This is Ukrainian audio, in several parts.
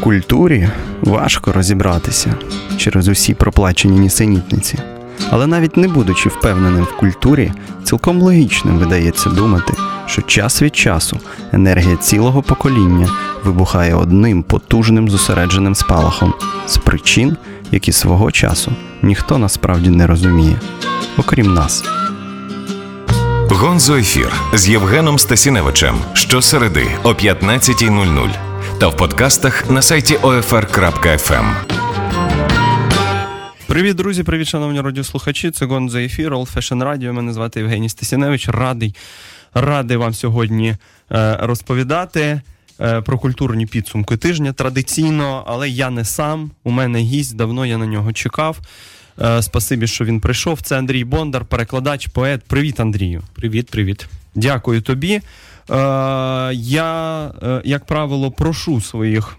Культурі важко розібратися через усі проплачені нісенітниці. Але навіть не будучи впевненим в культурі, цілком логічним видається думати, що час від часу енергія цілого покоління вибухає одним потужним зосередженим спалахом з причин, які свого часу ніхто насправді не розуміє, окрім нас. Гонзо ефір з Євгеном Стасіневичем щосереди о 15.00 та в подкастах на сайті OFR.FM. Привіт, друзі! Привіт, шановні радіослухачі. Це Гонзо ефір, All Fashion Radio. Мене звати Євгеній Стасіневич. Радий, радий вам сьогодні е, розповідати. Е, про культурні підсумки тижня традиційно, але я не сам. У мене гість, давно я на нього чекав. Е, спасибі, що він прийшов. Це Андрій Бондар, перекладач, поет. Привіт, Андрію. Привіт, привіт. Дякую тобі. Е, я, як правило, прошу своїх.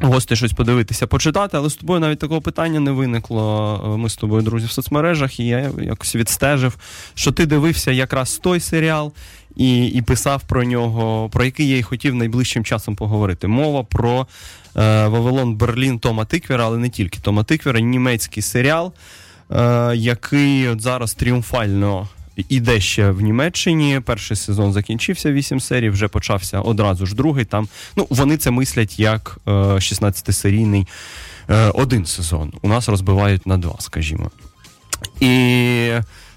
Гости щось подивитися, почитати, але з тобою навіть такого питання не виникло. Ми з тобою, друзі, в соцмережах, і я якось відстежив, що ти дивився якраз той серіал, і і писав про нього, про який я й хотів найближчим часом поговорити. Мова про е, Вавилон Берлін Тома Тиквера, але не тільки Тома Тиквера, німецький серіал, е, який от зараз тріумфально іде ще в Німеччині. Перший сезон закінчився 8 серій, вже почався одразу ж другий. Там ну вони це мислять як е, 16-серійний е, один сезон. У нас розбивають на два, скажімо. І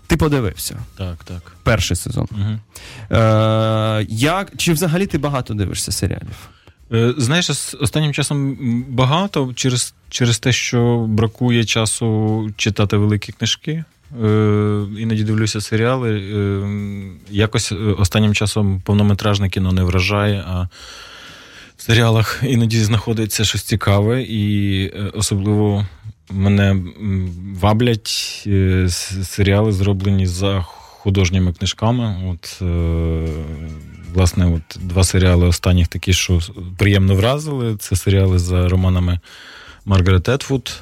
ти подивився. Так, так. Перший сезон. Угу. Е, як, Чи взагалі ти багато дивишся серіалів? Е, знаєш, останнім часом багато через через те, що бракує часу читати великі книжки. Е, іноді дивлюся серіали. Е, якось останнім часом повнометражне кіно не вражає, а в серіалах іноді знаходиться щось цікаве, і особливо мене ваблять е, серіали, зроблені за художніми книжками. От, е, Власне, от два серіали останніх такі, що приємно вразили. Це серіали за романами Маргарет Етфуд.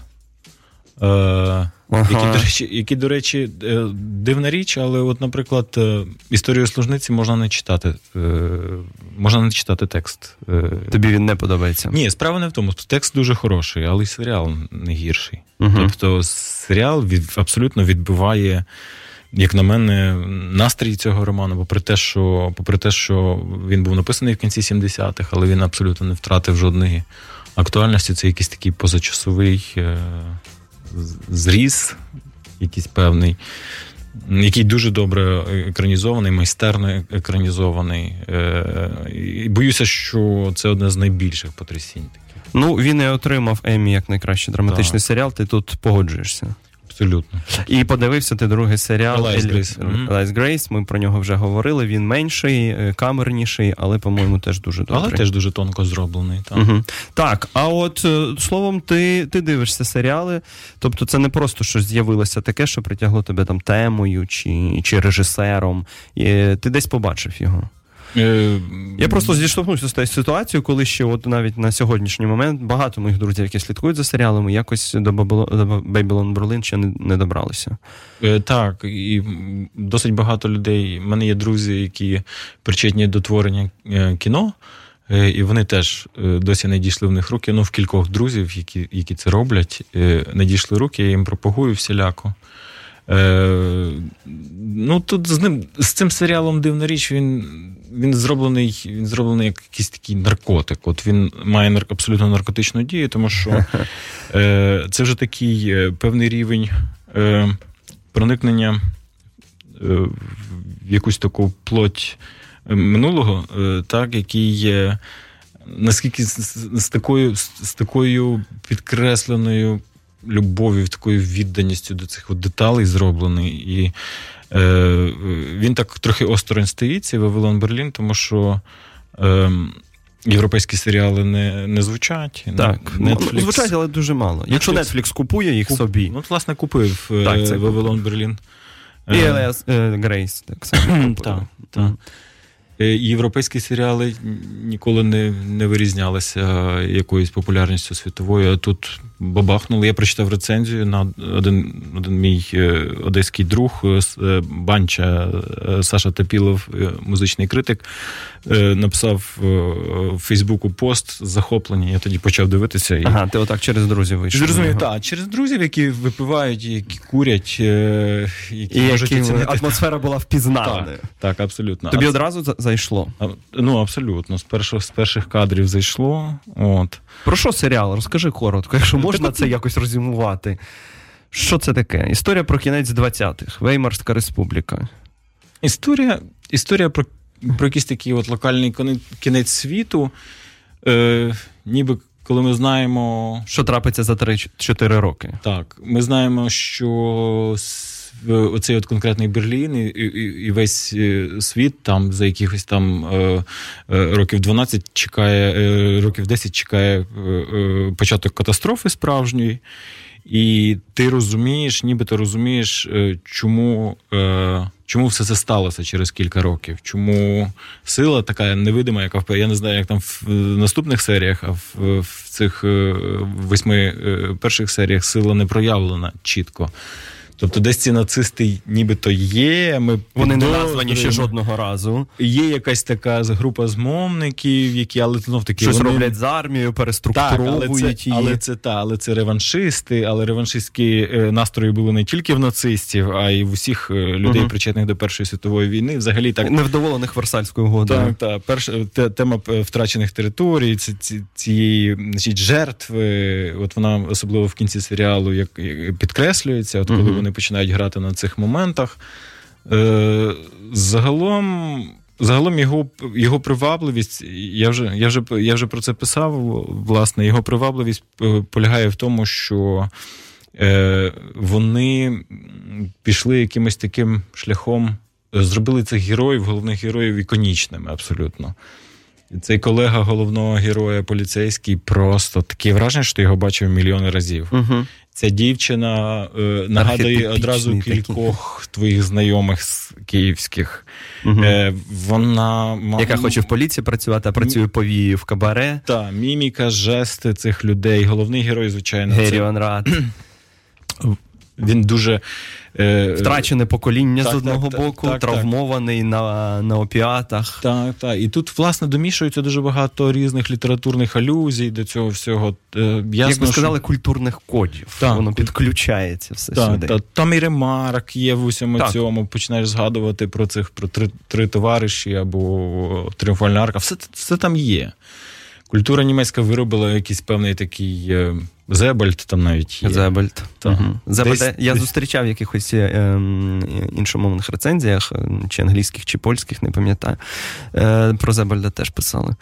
Ага. Які, до речі, які, до речі, е, дивна річ, але, от, наприклад, е, історію служниці можна не читати. Е, можна не читати текст. Тобі він не подобається? Ні, справа не в тому. Текст дуже хороший, але й серіал не гірший. Угу. Тобто, серіал від, абсолютно відбиває. Як на мене, настрій цього роману, попри те, що попри те, що він був написаний в кінці 70-х, але він абсолютно не втратив жодної актуальності. Це якийсь такий позачасовий зріс, якийсь певний, який дуже добре екранізований, майстерно екранізований. Е, і Боюся, що це одне з найбільших потрясінь. Ну, він і отримав Емі як найкращий драматичний так. серіал. Ти тут погоджуєшся. Абсолютно. І подивився ти другий серіал Alias Grace. Ми про нього вже говорили. Він менший, е, камерніший, але, по-моєму, теж дуже добрий. Але теж дуже тонко зроблений. Так, угу. так а от е, словом, ти ти дивишся серіали. Тобто, це не просто щось з'явилося таке, що притягло тебе там темою чи, чи режисером. І Ти десь побачив його. Е, Я просто зіштовхнувся з тією ситуацією, коли ще от навіть на сьогоднішній момент багато моїх друзів, які слідкують за серіалами, якось до Babylon Berlin ще не, не добралися. Е, так, і досить багато людей. У мене є друзі, які причетні до творення е, кіно. І вони теж досі не дійшли в них руки. Ну, в кількох друзів, які які це роблять, не дійшли руки, я їм пропагую всіляко. Е, Ну, тут з ним з цим серіалом дивна річ, він він зроблений він зроблений як якийсь такий наркотик. От він має нар- абсолютно наркотичну дію, тому що е, це вже такий е, певний рівень е, проникнення е, в якусь таку плоть минулого, е, так, який є. Наскільки з, з, з такою з такою підкресленою любов'ю, такою відданістю до цих от деталей зроблений. І е, він так трохи осторонь стоїть, цей Вавилон Берлін, тому що. Е, Європейські серіали не не звучать. Так, Netflix... Ну, звучать, але дуже мало. Netflix... Якщо Netflix купує їх Куп... собі. Ну, власне, купив е, так, це Вавилон Берлін. І Елес Грейс, так само. Так, так. Європейські серіали ніколи не не вирізнялися якоюсь популярністю світовою, а тут бабахнули. Я прочитав рецензію на один один мій е, одеський друг е, банча Саша Тапілов, музичний критик, написав в Фейсбуку пост захоплення. Я тоді почав дивитися. І... Ага, ти отак через друзів вийшов. Зрозумів, так, через друзів, які випивають, які курять, які, і які атмосфера була впізнана. Так, так, абсолютно. Тобі одразу зайшло? Ну, абсолютно. З перших з перших кадрів зайшло. От. Про що серіал? Розкажи коротко, якщо можна це якось розімувати. Що це таке? Історія про кінець 20-х, Веймарська республіка. Історія історія про про якийсь такий от локальний кінець світу. Е, Ніби коли ми знаємо. Що трапиться за 3-4 роки. Так, ми знаємо, що оцей от конкретний Берлін і, і і, весь е, світ там за якихось там е, е, років 12 чекає, е, років 10 чекає е, е, початок катастрофи справжньої. І ти розумієш, нібито розумієш, чому чому все це сталося через кілька років. Чому сила така невидима, яка я не знаю, як там в наступних серіях, а в, в цих восьми перших серіях сила не проявлена чітко. Тобто, десь ці нацисти нібито є. Ми Вони не названі ще жодного разу. Є якась така група змовників, які але знов таки щось вони... роблять з армією, переструктуровують так, але це, Але це та, але це реваншисти, але реваншистські е, настрої були не тільки в нацистів, а й в усіх е, людей, угу. причетних до Першої світової війни. Взагалі так невдоволених Версальською угодою. Так, так. Перша тема е, втрачених територій, ці, ці, цієї значить, жертви. От вона особливо в кінці серіалу як підкреслюється, от коли угу. вони вони починають грати на цих моментах. Е, Загалом загалом його його привабливість, я вже я, вже, я вже про це писав. Власне, його привабливість е, полягає в тому, що е, вони пішли якимось таким шляхом, зробили цих героїв, головних героїв іконічними абсолютно. Цей колега головного героя поліцейський просто таке враження, що ти його бачив мільйони разів. Угу. Ця дівчина е, нагадує одразу кількох такі. твоїх знайомих з київських. Угу. Е, Вона яка хоче в поліції працювати, а працює повії в кабаре. Так, міміка, жести цих людей. Головний герой, звичайно, Геріон Рад. Він дуже Е, Втрачене покоління так, з одного так, боку, так, травмований на на опіатах. Так, так. І тут, власне, домішується дуже багато різних літературних алюзій до цього всього. Е, ясно, Як ви сказали, що... культурних кодів. Так. Воно підключається все так, сюди. Так. Там і ремарк є в усьому так. цьому. Починаєш згадувати про цих про три три товариші або тріумфальна арка. Все, все там є. Культура німецька виробила якийсь певний такий. Зебальд там навіть є. Зебальд. Угу. Зебальд. Десь, я зустрічав в якихось е, ем, іншомовних рецензіях, е, чи англійських, чи польських, не пам'ятаю. Е, Про Зебальда теж писали.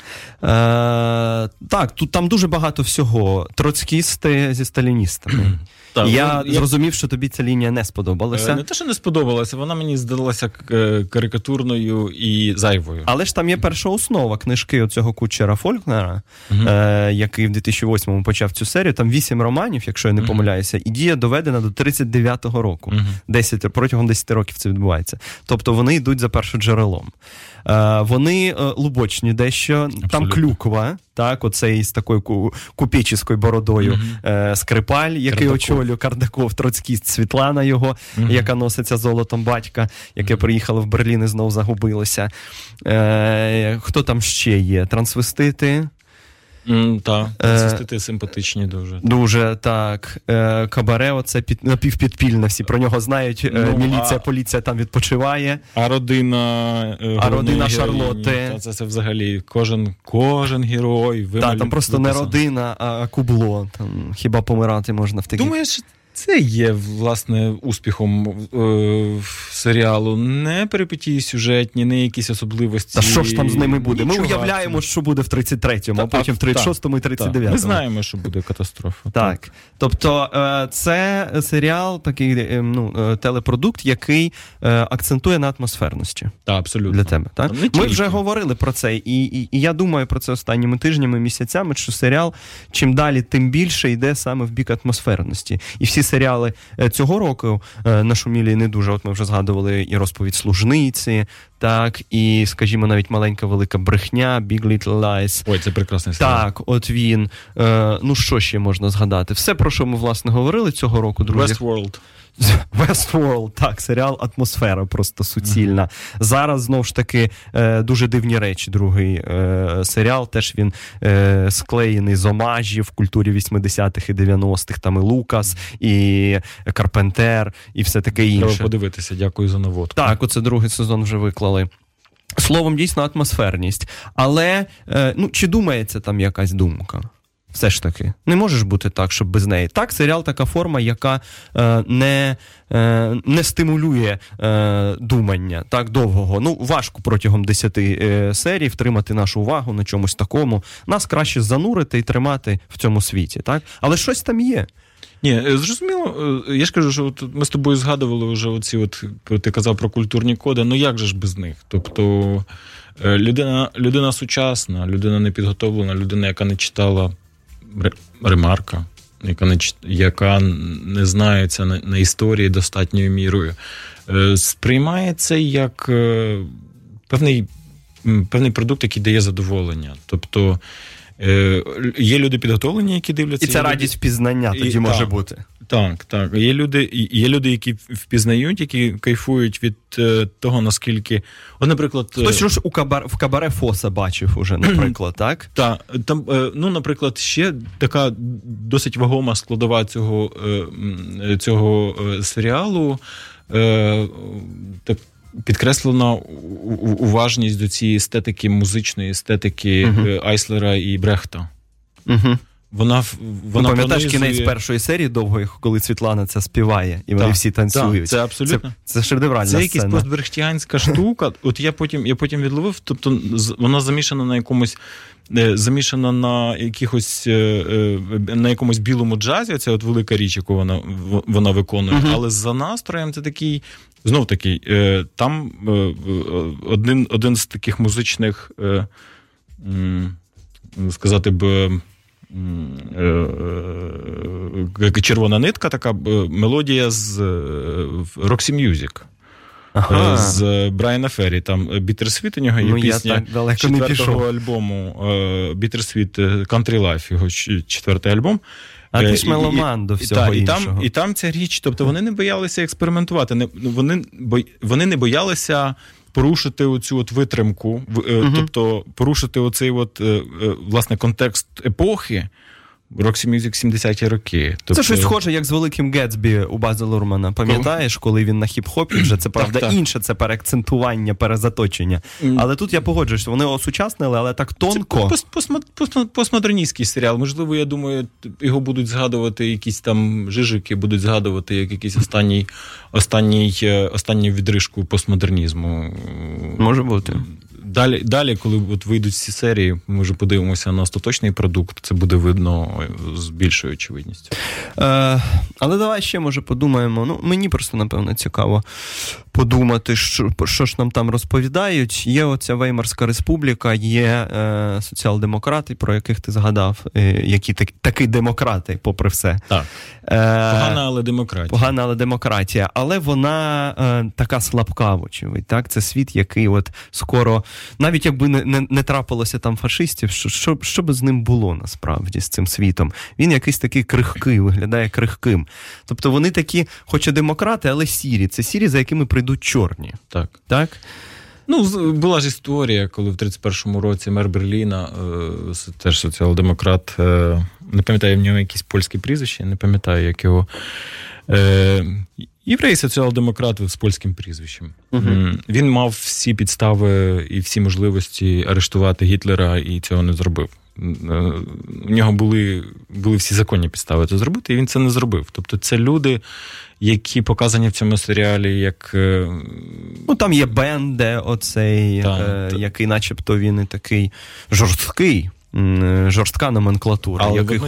Е, Так, тут там дуже багато всього. Троцкісти зі сталіністами. Так, Я ну, зрозумів, що тобі ця лінія не сподобалася. Е, не те, що не сподобалася, вона мені здалася е, карикатурною і зайвою. Але ж там є перша основа книжки оцього кучера Фолькнера, угу. е, який в 2008-му почав цю серію. Там вісім романів, якщо я не помиляюся, і дія доведена до 39-го року. 10, Протягом 10 років це відбувається. Тобто вони йдуть за першоджерелом. Е, вони е, лубочні дещо, Абсолютно. там клюква, так, оцей з такою купічською бородою mm-hmm. скрипаль, який очолює Кардаков, Троцькіст, Світлана його, mm-hmm. яка носиться золотом батька, яке приїхало в Берлін і знов загубилося. Е, Хто там ще є? Трансвестити. Mm, так, Цистити симпатичні дуже. Дуже так. Е, Кабаре, оце під, напівпідпільне, всі про нього знають. Е, ну, Міліція, а... поліція там відпочиває. А родина е, А родина Шарлотти. Та, це, це взагалі кожен кожен герой. Так, там просто не родина, а кубло. Там Хіба помирати можна в таких... Думаєш, це є власне успіхом е, серіалу. Не перипетії сюжетні, не якісь особливості. Та що ж там з ними буде? Нічого. Ми уявляємо, що буде в 33-му, а потім в 36-му і 39-му. Ми знаємо, що буде катастрофа. Так. Тобто, е, це серіал, такий е, ну, е, телепродукт, який акцентує на атмосферності. Так, абсолютно. Для тебе. Так? Ми вже говорили про це, і, і, і я думаю про це останніми тижнями, місяцями, що серіал чим далі, тим більше йде саме в бік атмосферності. І всі серіали цього року нашумілі не дуже. От ми вже згадували і розповідь служниці, так, і, скажімо, навіть маленька велика брехня, Big Little Lies. Ой, це прекрасний серіал. Так, от він. Ну що ще можна згадати? Все, про що ми власне говорили цього року, друзі. Westworld. Westworld, так, серіал Атмосфера просто суцільна. Mm-hmm. Зараз знову ж таки е, дуже дивні речі. Другий е, серіал. Теж він е, склеєний з омажів в культурі 80-х і 90-х. Там і Лукас, і Карпентер, і все таке інше. Треба подивитися, дякую за наводку. Так, оце другий сезон вже виклали. Словом, дійсно атмосферність. Але ну, чи думається там якась думка? Все ж таки, не можеш бути так, щоб без неї. Так, серіал така форма, яка е, не е, не стимулює е, думання так довгого. Ну, важко протягом 10 е, серій втримати нашу увагу на чомусь такому. Нас краще занурити і тримати в цьому світі. так? Але щось там є. Ні, е, зрозуміло, е, я ж кажу, що от ми з тобою згадували вже оці, от ти казав про культурні коди. Ну як же ж без них? Тобто людина, людина сучасна, людина непідготовлена, людина, яка не читала ремарка, яка не яка не знається на, на історії достатньою мірою, е, сприймається як е, певний певний продукт, який дає задоволення. Тобто е, є люди підготовлені, які дивляться. І це радість впізнання тоді і, може та, бути. Так, так. Є люди, є люди, які впізнають, які кайфують від е, того, наскільки. От, наприклад, е, Хтось ж у кабар в кабаре Фоса бачив уже, наприклад, так? Так. Там, е, ну, наприклад, ще така досить вагома складова цього цього серіалу. Так. Підкреслена уважність до цієї естетики, музичної естетики uh-huh. Айслера і Брехта. Uh-huh. Вона вона ну, пам'ятаєш пронизує... кінець першої серії довгої, коли Світлана це співає, і вони так, всі танцюють. Так, це абсолютно це, це шедевральна Це якась постбрехтіанська штука. От я потім я потім відловив, тобто вона замішана на якомусь. Е, замішана на якихось е, е, на якомусь білому джазі, це от велика річ, яку вона вона виконує. Uh-huh. Але за настроєм це такий, знов такий, там один один з таких музичних, сказати б. Е, е, червона нитка, така мелодія з Roxy Music. Ага. З Брайана Феррі. Там Bittersweet у нього є ну, пісня четвертого альбому Bittersweet Country Life, його четвертий альбом. А ти ж меломан до всього і, іншого. І там і там ця річ, тобто вони не боялися експериментувати. Не, ну, Вони вони не боялися порушити оцю от витримку, угу. тобто порушити оцей от, е, власне контекст епохи. Roxy Music 70-ті роки. Тобто... Це щось схоже, як з великим Гетсбі у База Лурмана. Пам'ятаєш, коли він на хіп-хопі вже це правда так, так. інше, це переакцентування, перезаточення. Mm. Але тут я погоджуюсь, вони осучаснили, але так тонко. Це постмодерністський серіал. Можливо, я думаю, його будуть згадувати якісь там жижики, будуть згадувати як якийсь останній останній, е, останній відрижку постмодернізму. Може бути. Далі, далі, коли от вийдуть ці серії, ми вже подивимося на остаточний продукт. Це буде видно з більшою очевидністю. Е, Але давай ще може подумаємо. Ну, мені просто напевно цікаво подумати, що що ж нам там розповідають. Є оця Веймарська республіка, є е, соціал-демократи, про яких ти згадав, е, які так, такі демократи, попри все. Так. Е, Погана, але демократія. Погана, але демократія. Але вона е, така слабка, вочевидь. Так? Це світ, який от скоро, навіть якби не не, не трапилося там фашистів, що, що що би з ним було насправді з цим світом? Він якийсь такий крихкий, виглядає крихким. Тобто вони такі, хоч і демократи, але сірі. Це сірі, за якими прийдуть чорні. Так. Так? Ну, була ж історія, коли в 31-му році мер Берліна, е, теж соціал-демократ, е, не пам'ятаю в нього якісь польські прізвище, не пам'ятаю, як його. Е, єврей соціал-демократ з польським прізвищем. uh Він мав всі підстави і всі можливості арештувати Гітлера і цього не зробив. У нього були були всі законні підстави це зробити, і він це не зробив. Тобто, це люди, які показані в цьому серіалі, як. Е, ну там є Бенде, оцей, та, е, та. який, начебто, він і такий жорсткий. Е, жорстка номенклатура. Але яких...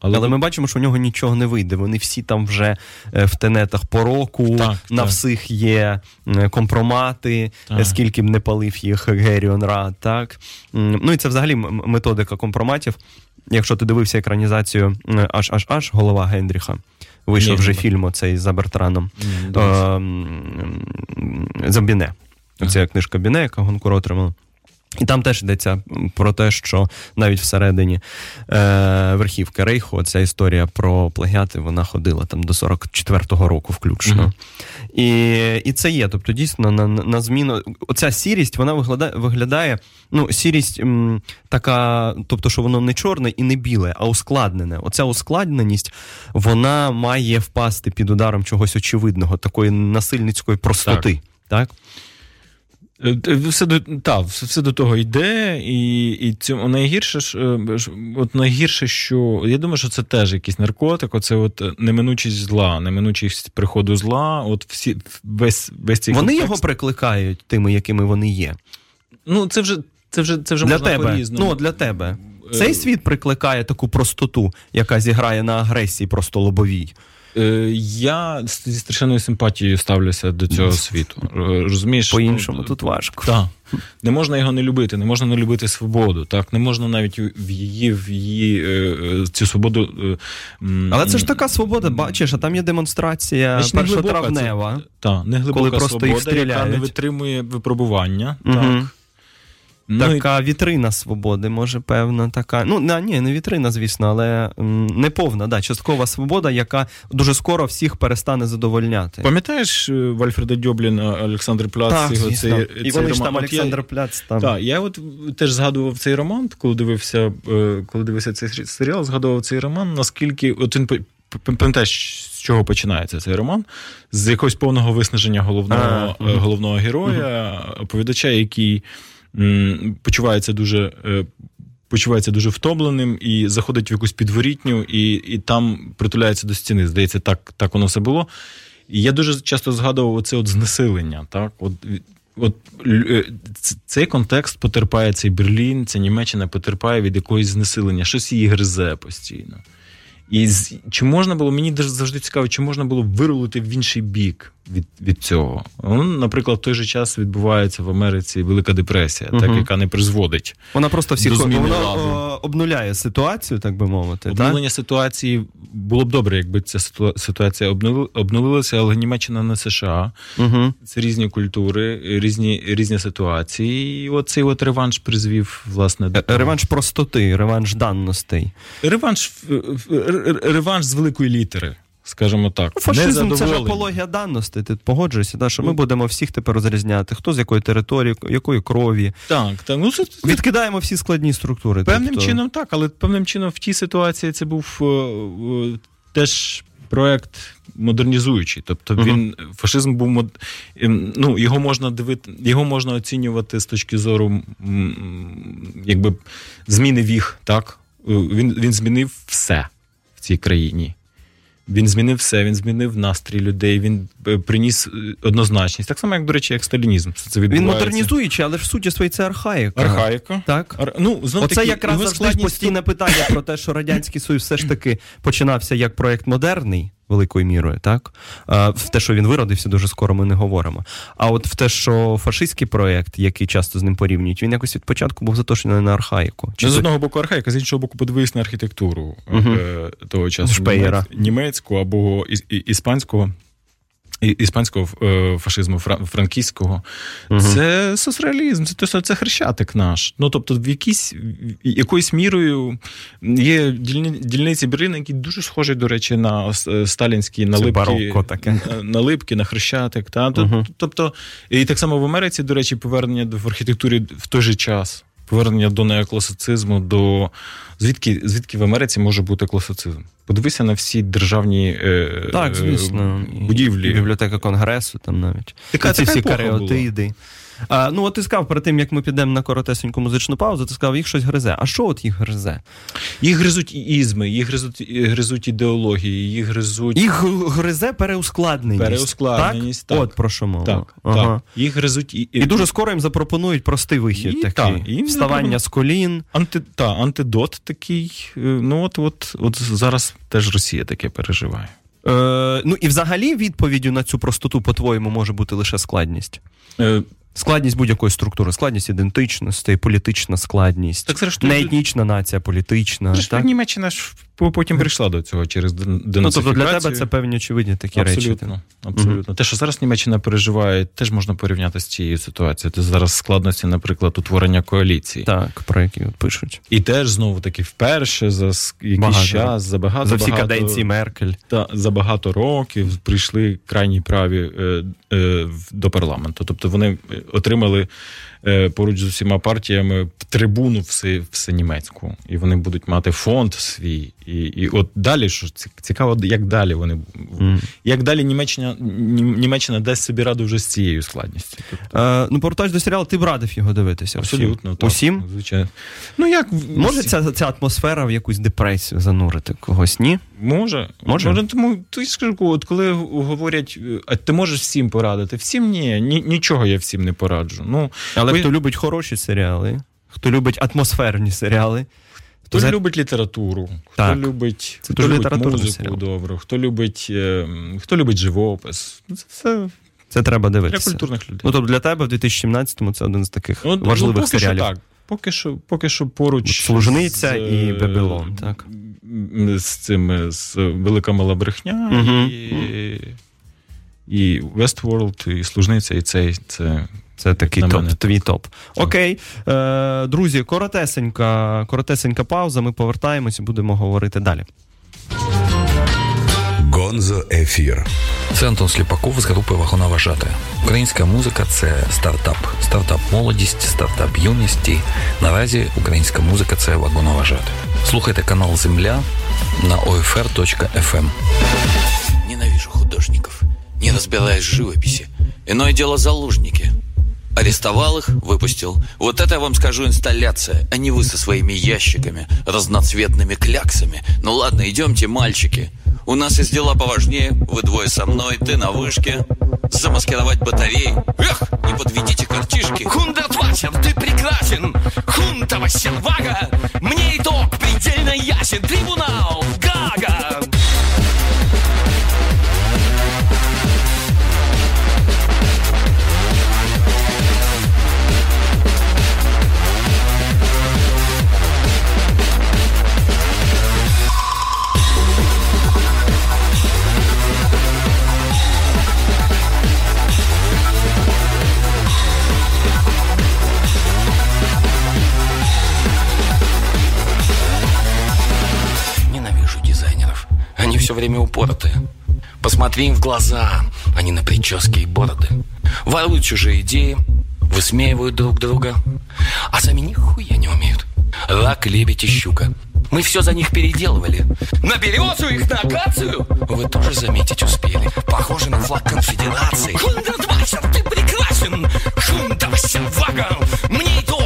Але... Але ми бачимо, що у нього нічого не вийде. Вони всі там вже е, в тенетах пороку, так, на так. всіх є компромати, так. скільки б не палив їх Геріон Рад. Так? Ну і це взагалі методика компроматів. Якщо ти дивився екранізацію аж аж аж голова Генріха Вийшов вже фільм оцей за Бертраном. Забіне. Оця книжка Біне, яка Гонкур отримала. І там теж йдеться про те, що навіть всередині е, верхівки Рейху ця історія про плагіати вона ходила там до 44-го року, включно. Mm-hmm. І і це є. Тобто, дійсно, на на зміну оця сірість вона виглядає, виглядає ну, сірість м, така, тобто, що воно не чорне і не біле, а ускладнене. Оця ускладненість вона має впасти під ударом чогось очевидного, такої насильницької простоти. Так? так? Е, все до та, все до того йде, і і цьому найгірше ж е, от найгірше, що я думаю, що це теж якийсь наркотик. Оце от неминучість зла, неминучість приходу зла. От всі весь весь цей вони контекст. його прикликають тими, якими вони є. Ну це вже це вже це вже для можна тебе. по-різному. Ну для тебе цей е, світ прикликає таку простоту, яка зіграє на агресії, просто лобовій. Е, я зі страшенною симпатією ставлюся до цього світу. Розумієш? По-іншому тут важко. Так. Не можна його не любити, не можна не любити свободу. Так, не можна навіть в її в її е, е, цю свободу. Але це ж така свобода, бачиш, а там є демонстрація першотравнева. Так, не глибока коли просто свобода, яка не витримує випробування. Угу. Так. Ну, така і... вітрина свободи, може, певна така. Ну, не, ні, не вітрина, звісно, але не повна, да, часткова свобода, яка дуже скоро всіх перестане задовольняти. Пам'ятаєш е, Вальфреда Дьобліна, Олександр Пляц? Так, його, цей, І вони ж там Олександр. Пляц. Там. Так, я от теж згадував цей роман, коли дивився, е, коли дивився цей серіал, згадував цей роман, наскільки от він пам'ятаєш, з чого починається цей роман? З якогось повного виснаження головного, а, головного героя, угу. оповідача, який почувається дуже. Е, почувається дуже втомленим і заходить в якусь підворітню, і і там притуляється до стіни. Здається, так так воно все було. І я дуже часто згадував оце от знесилення. Так? От, от е, Цей контекст потерпає цей Берлін, ця Німеччина потерпає від якогось знесилення, щось її гризе постійно. І чи можна було, мені завжди цікаво, чи можна було вирулити в інший бік від від цього? Ну, Наприклад, в той же час відбувається в Америці Велика депресія, угу. так яка не призводить. Вона просто всіх вона обнуляє ситуацію, так би мовити. Обнулення так? ситуації було б добре, якби ця ситуація обнулилася, але Німеччина не США. Угу. Це різні культури, різні різні ситуації. І оцей от реванш призвів, власне, до реванш простоти, реванш данностей. Реванш реванш з великої літери. Скажімо так, ну, фашизм це ж апологія данності. Ти погоджуєшся, да, що ми ну. будемо всіх тепер розрізняти, хто з якої території, якої крові. Так, так. Ну, це... Відкидаємо всі складні структури. Певним тобто... чином так, але певним чином в тій ситуації це був е, теж проект модернізуючий. Тобто він uh фашизм був мод... Ем, ну, його можна дивити, його можна оцінювати з точки зору якби зміни віг, так? Е, він, Він змінив все в цій країні. Він змінив все, він змінив настрій людей, він е, приніс е, однозначність. Так само, як, до речі, як сталінізм. Це Він модернізуючий, але в суті своїй це архаїка. Архаїка. Так. Ар... Ну, Оце такі, якраз завжди постійне питання про те, що Радянський Союз все ж таки починався як проект модерний великою мірою, так в те, що він виродився, дуже скоро ми не говоримо. А от в те, що фашистський проєкт, який часто з ним порівнюють, він якось від початку був заточений на архаїку. Чи з одного боку архаїка, з іншого боку, подивись на архітектуру угу. того часу Шпеєра. німецьку або іспанського іспанського е, фашизму, франкійського, угу. це соцреалізм, це це хрещатик наш. Ну тобто, в якійсь якоюсь мірою є дільниці Берліна, які дуже схожі, до речі, на е, сталінські налипки, таке. налипки на хрещатик. Та? Угу. Тобто, і так само в Америці, до речі, повернення в архітектурі в той же час. Повернення до неокласицизму, до звідки звідки в Америці може бути класицизм? Подивися на всі державні е, так, звісно. будівлі. Бібліотека Конгресу, там навіть. Така, Ці така всі кареотиди. А, Ну, от ти сказав, перед тим, як ми підемо на коротесеньку музичну паузу, ти сказав, їх щось гризе. А що от їх гризе? Їх гризуть ізми, їх гризуть гризуть ідеології, їх гризуть. Їх гризе переускладненість. Переускладненість, так? так. От про що мова. Так, ага. так. Їх гризуть і... і дуже скоро їм запропонують простий вихід. І, такий. Так, Вставання запропонують... з колін. Анти... Та, антидот такий. Е, ну, от, от, от зараз теж Росія таке переживає. Е, Ну і взагалі відповіддю на цю простоту, по-твоєму, може бути лише складність. Е, Складність будь-якої структури, складність ідентичності, політична складність, Так, зрештою, не етнічна нація, політична. Зрештою, так? Німеччина ж потім прийшла до цього через денацифікацію. Ну, тобто для тебе це певні очевидні такі абсолютно, речі. Абсолютно. Те, що зараз Німеччина переживає, теж можна порівняти з цією ситуацією. Це зараз складності, наприклад, утворення коаліції. Так, про які пишуть. І теж знову таки вперше за якийсь Багато. час, за багато За всі багато, каденції Меркель. та, за багато років прийшли крайні праві е, е, до парламенту. Тобто вони е, отримали е, поруч з усіма партіями трибуну все, всенімецьку. І вони будуть мати фонд свій. І, і от далі, що цікаво, як далі вони Мгм. як далі Німеччина, Німеччина дасть собі раду вже з цією складністю. Тобто, Е, ну, повертаючись до серіалу, ти б радив його дивитися. усім? абсолютно так, Усім? звичайно. Ну як Може ця, ця атмосфера в якусь депресію занурити когось, ні? Може, Може? може тому то я скажу, от коли говорять, а ти можеш всім порадити? Всім ні, ні нічого я всім не пораджу. Ну Але ви- хто любить хороші серіали, хто любить атмосферні серіали, хто за- любить літературу, Так. хто любить, Це хто дуже любить музику серіал. добру, хто любить, е, хто любить живопис. Ну, Це все це треба для культурних людей. Ну, тобто для тебе в 2017-му це один з таких От, важливих ну, поки серіалів. Що так. Поки що, поки що поруч Служниця з, і е, Бабилон, так. З цим з велика мала брехня Мгм. і, і Westworld, і служниця, і цей це Це такий топ, мене. твій топ. Окей. Е, друзі, коротесенька, коротесенька пауза. Ми повертаємося, будемо говорити далі. Гонзо Ефір. Це Антон Сліпаков з групи Вагоноважати. Українська музика це стартап. Стартап молодість, стартап юності. Наразі українська музика це вагоноважати. Слухайте канал Земля на OFR.FM. Ненавижу художников, не разбираясь в живописи. Иное дело заложники. Арестовал их, выпустил. Вот это я вам скажу инсталляция, а не вы со своими ящиками, разноцветными кляксами. Ну ладно, идемте, мальчики. У нас есть дела поважнее. Вы двое со мной, ты на вышке. Замаскировать батареи. Эх, не подведите картишки. Хундертлачер, ты прекрасен! Хунтова сервага! Мне итог предельно ясен! Трибунал! Гага! Они все время упоротые. Посмотри им в глаза, они на прически и бороды. Воруют чужие идеи, высмеивают друг друга, а сами нихуя не умеют. Рак, лебедь и щука. Мы все за них переделывали. На березу их, на акацию! Вы тоже заметить успели. Похоже на флаг конфедерации. Хундертлачер, ты прекрасен! Сервага! Мне предельно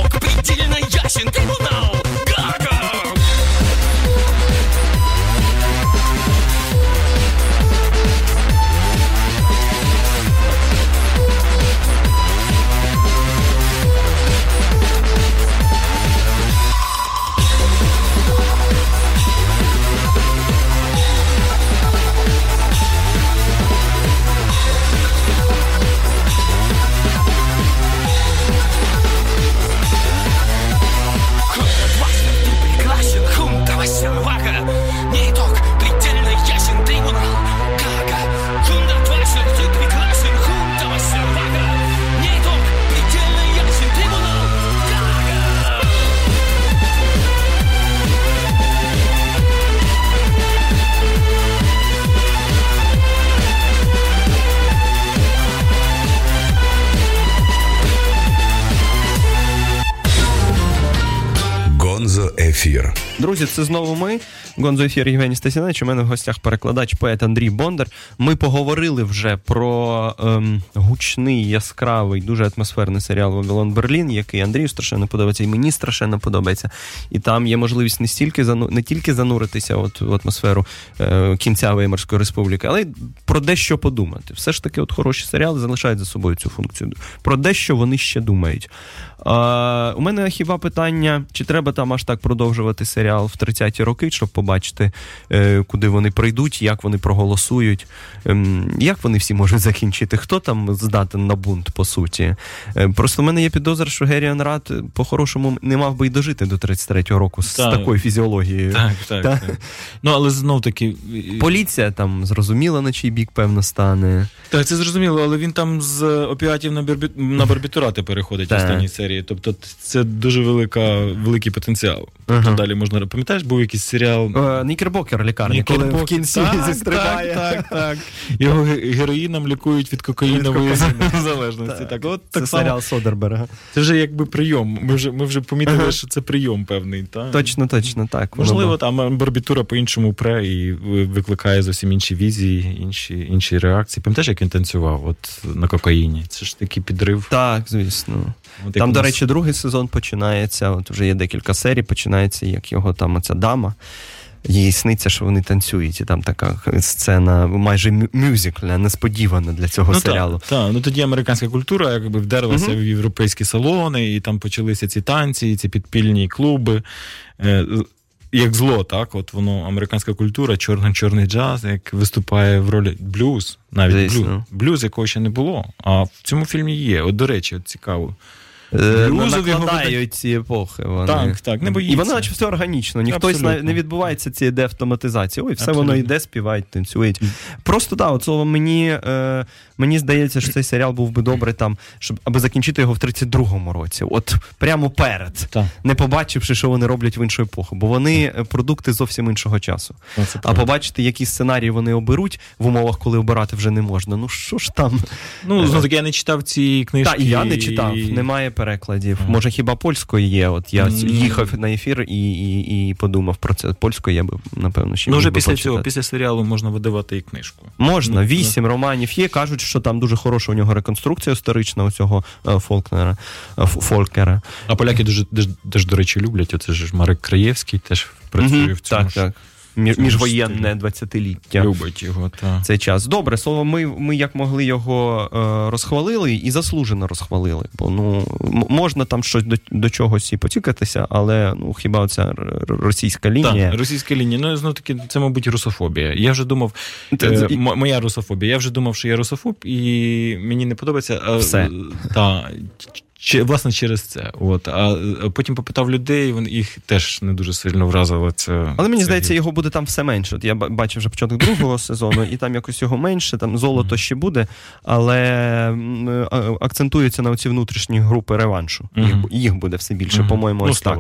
Друзі, це знову ми. Гонзо ефір Євгеній Стасіневич. У мене в гостях перекладач, поет Андрій Бондар. Ми поговорили вже про ем, гучний, яскравий, дуже атмосферний серіал Вавилон Берлін, який Андрію страшенно подобається, і мені страшенно подобається. І там є можливість не стільки не тільки зануритися от, в атмосферу е, кінця Веймарської республіки, але й про дещо подумати. Все ж таки, от хороші серіали залишають за собою цю функцію. Про дещо вони ще думають. У мене хіба питання, чи треба там аж так продовжувати? серіал в 30-ті роки, щоб побачити, е, куди вони прийдуть, як вони проголосують, ем, як вони всі можуть закінчити, хто там здатен на бунт, по суті. Е, Просто в мене є підозра, що Геріан Рад по-хорошому не мав би й дожити до 33-го року з Так. такою фізіологією. Так, так, Та. так. Ну, але знов таки. Поліція там зрозуміла, на чий бік, певно, стане. Так, це зрозуміло, але він там з опіатів на, барбі... на барбітурати переходить в останній серії. Тобто це дуже велика, великий потенціал. Тобто Ага. далі можна. Пам'ятаєш, був якийсь серіал. Е, Нікербокер лікарня, коли в кінці Так, зістрибає. Так, так, так. Його ге- героїном лікують від кокаїнової залежності. Так, от так само. серіал Содерберга. Це вже якби прийом. Ми вже, ми вже помітили, що це прийом певний. Та? Точно, точно, так. Можливо, там барбітура по-іншому пре і викликає зовсім інші візії, інші, інші реакції. Пам'ятаєш, як він танцював от на кокаїні? Це ж такий підрив. Так, звісно. От Там, у до нас- речі, другий сезон починається. От вже є декілька серій, починається, як його там оця дама. Їй сниться, що вони танцюють, і там така сцена майже мю- мюзикля, несподівана для цього ну, серіалу. Так, так. Ну тоді американська культура якби вдерлася Мгм. в європейські салони, і там почалися ці танці, і ці підпільні клуби. Е, Як зло, так, от воно американська культура, чорно-чорний джаз, як виступає в ролі блюз, навіть блюз, блюз, якого ще не було. А в цьому фільмі є. От, до речі, от цікаво. Е, накладають ці епохи. Вони. Так, так, не боїться. І воно наче все органічно. Ніхто не відбувається цієї деавтоматизації. Ой, все воно йде, співають, танцюють. Просто так, от мені, е, мені здається, що цей серіал був би добре там, щоб аби закінчити його в 32-му році. От прямо перед. Так. Не побачивши, що вони роблять в іншу епоху, бо вони е, продукти зовсім іншого часу. Ну, А побачити, які сценарії вони оберуть в умовах, коли обирати вже не можна. Ну що ж там? Ну, знову таки, я не читав ці книжки. Так, і я не читав, немає перекладів. Може, хіба польською є? От я їхав на ефір і, і, і подумав про це. Польською я би, напевно, ще Ну, вже після почитати. цього, після серіалу можна видавати і книжку. Можна, Ну, вісім романів є. Кажуть, що там дуже хороша у нього реконструкція історична у цього е, Фолкнера, е, Ф- Фолькера. А поляки дуже, теж, теж, до речі, люблять. Оце ж Марек Краєвський теж працює Мгм, в цьому. Так, ж- так. Міжвоєнне 20-ліття. Любить його, так. Цей час. Добре, слово, ми, ми як могли його е, розхвалили і заслужено розхвалили. Бо ну можна там щось до, до чогось і потікатися, але ну хіба оця російська лінія. Так, російська лінія. Ну, знов таки, це, мабуть, русофобія. Я вже думав, Це- е, моя русофобія. Я вже думав, що я русофоб, і мені не подобається. Все. Та, чи, власне, через це. От. А е, потім попитав людей, вони їх теж не дуже сильно вразило це. Але мені це здається, його буде там все менше. От я бачив вже початок другого сезону, і там якось його менше, там золото ще буде, але е, акцентується на оці внутрішні групи реваншу. Їх, їх буде все більше, по-моєму, ну, ось так.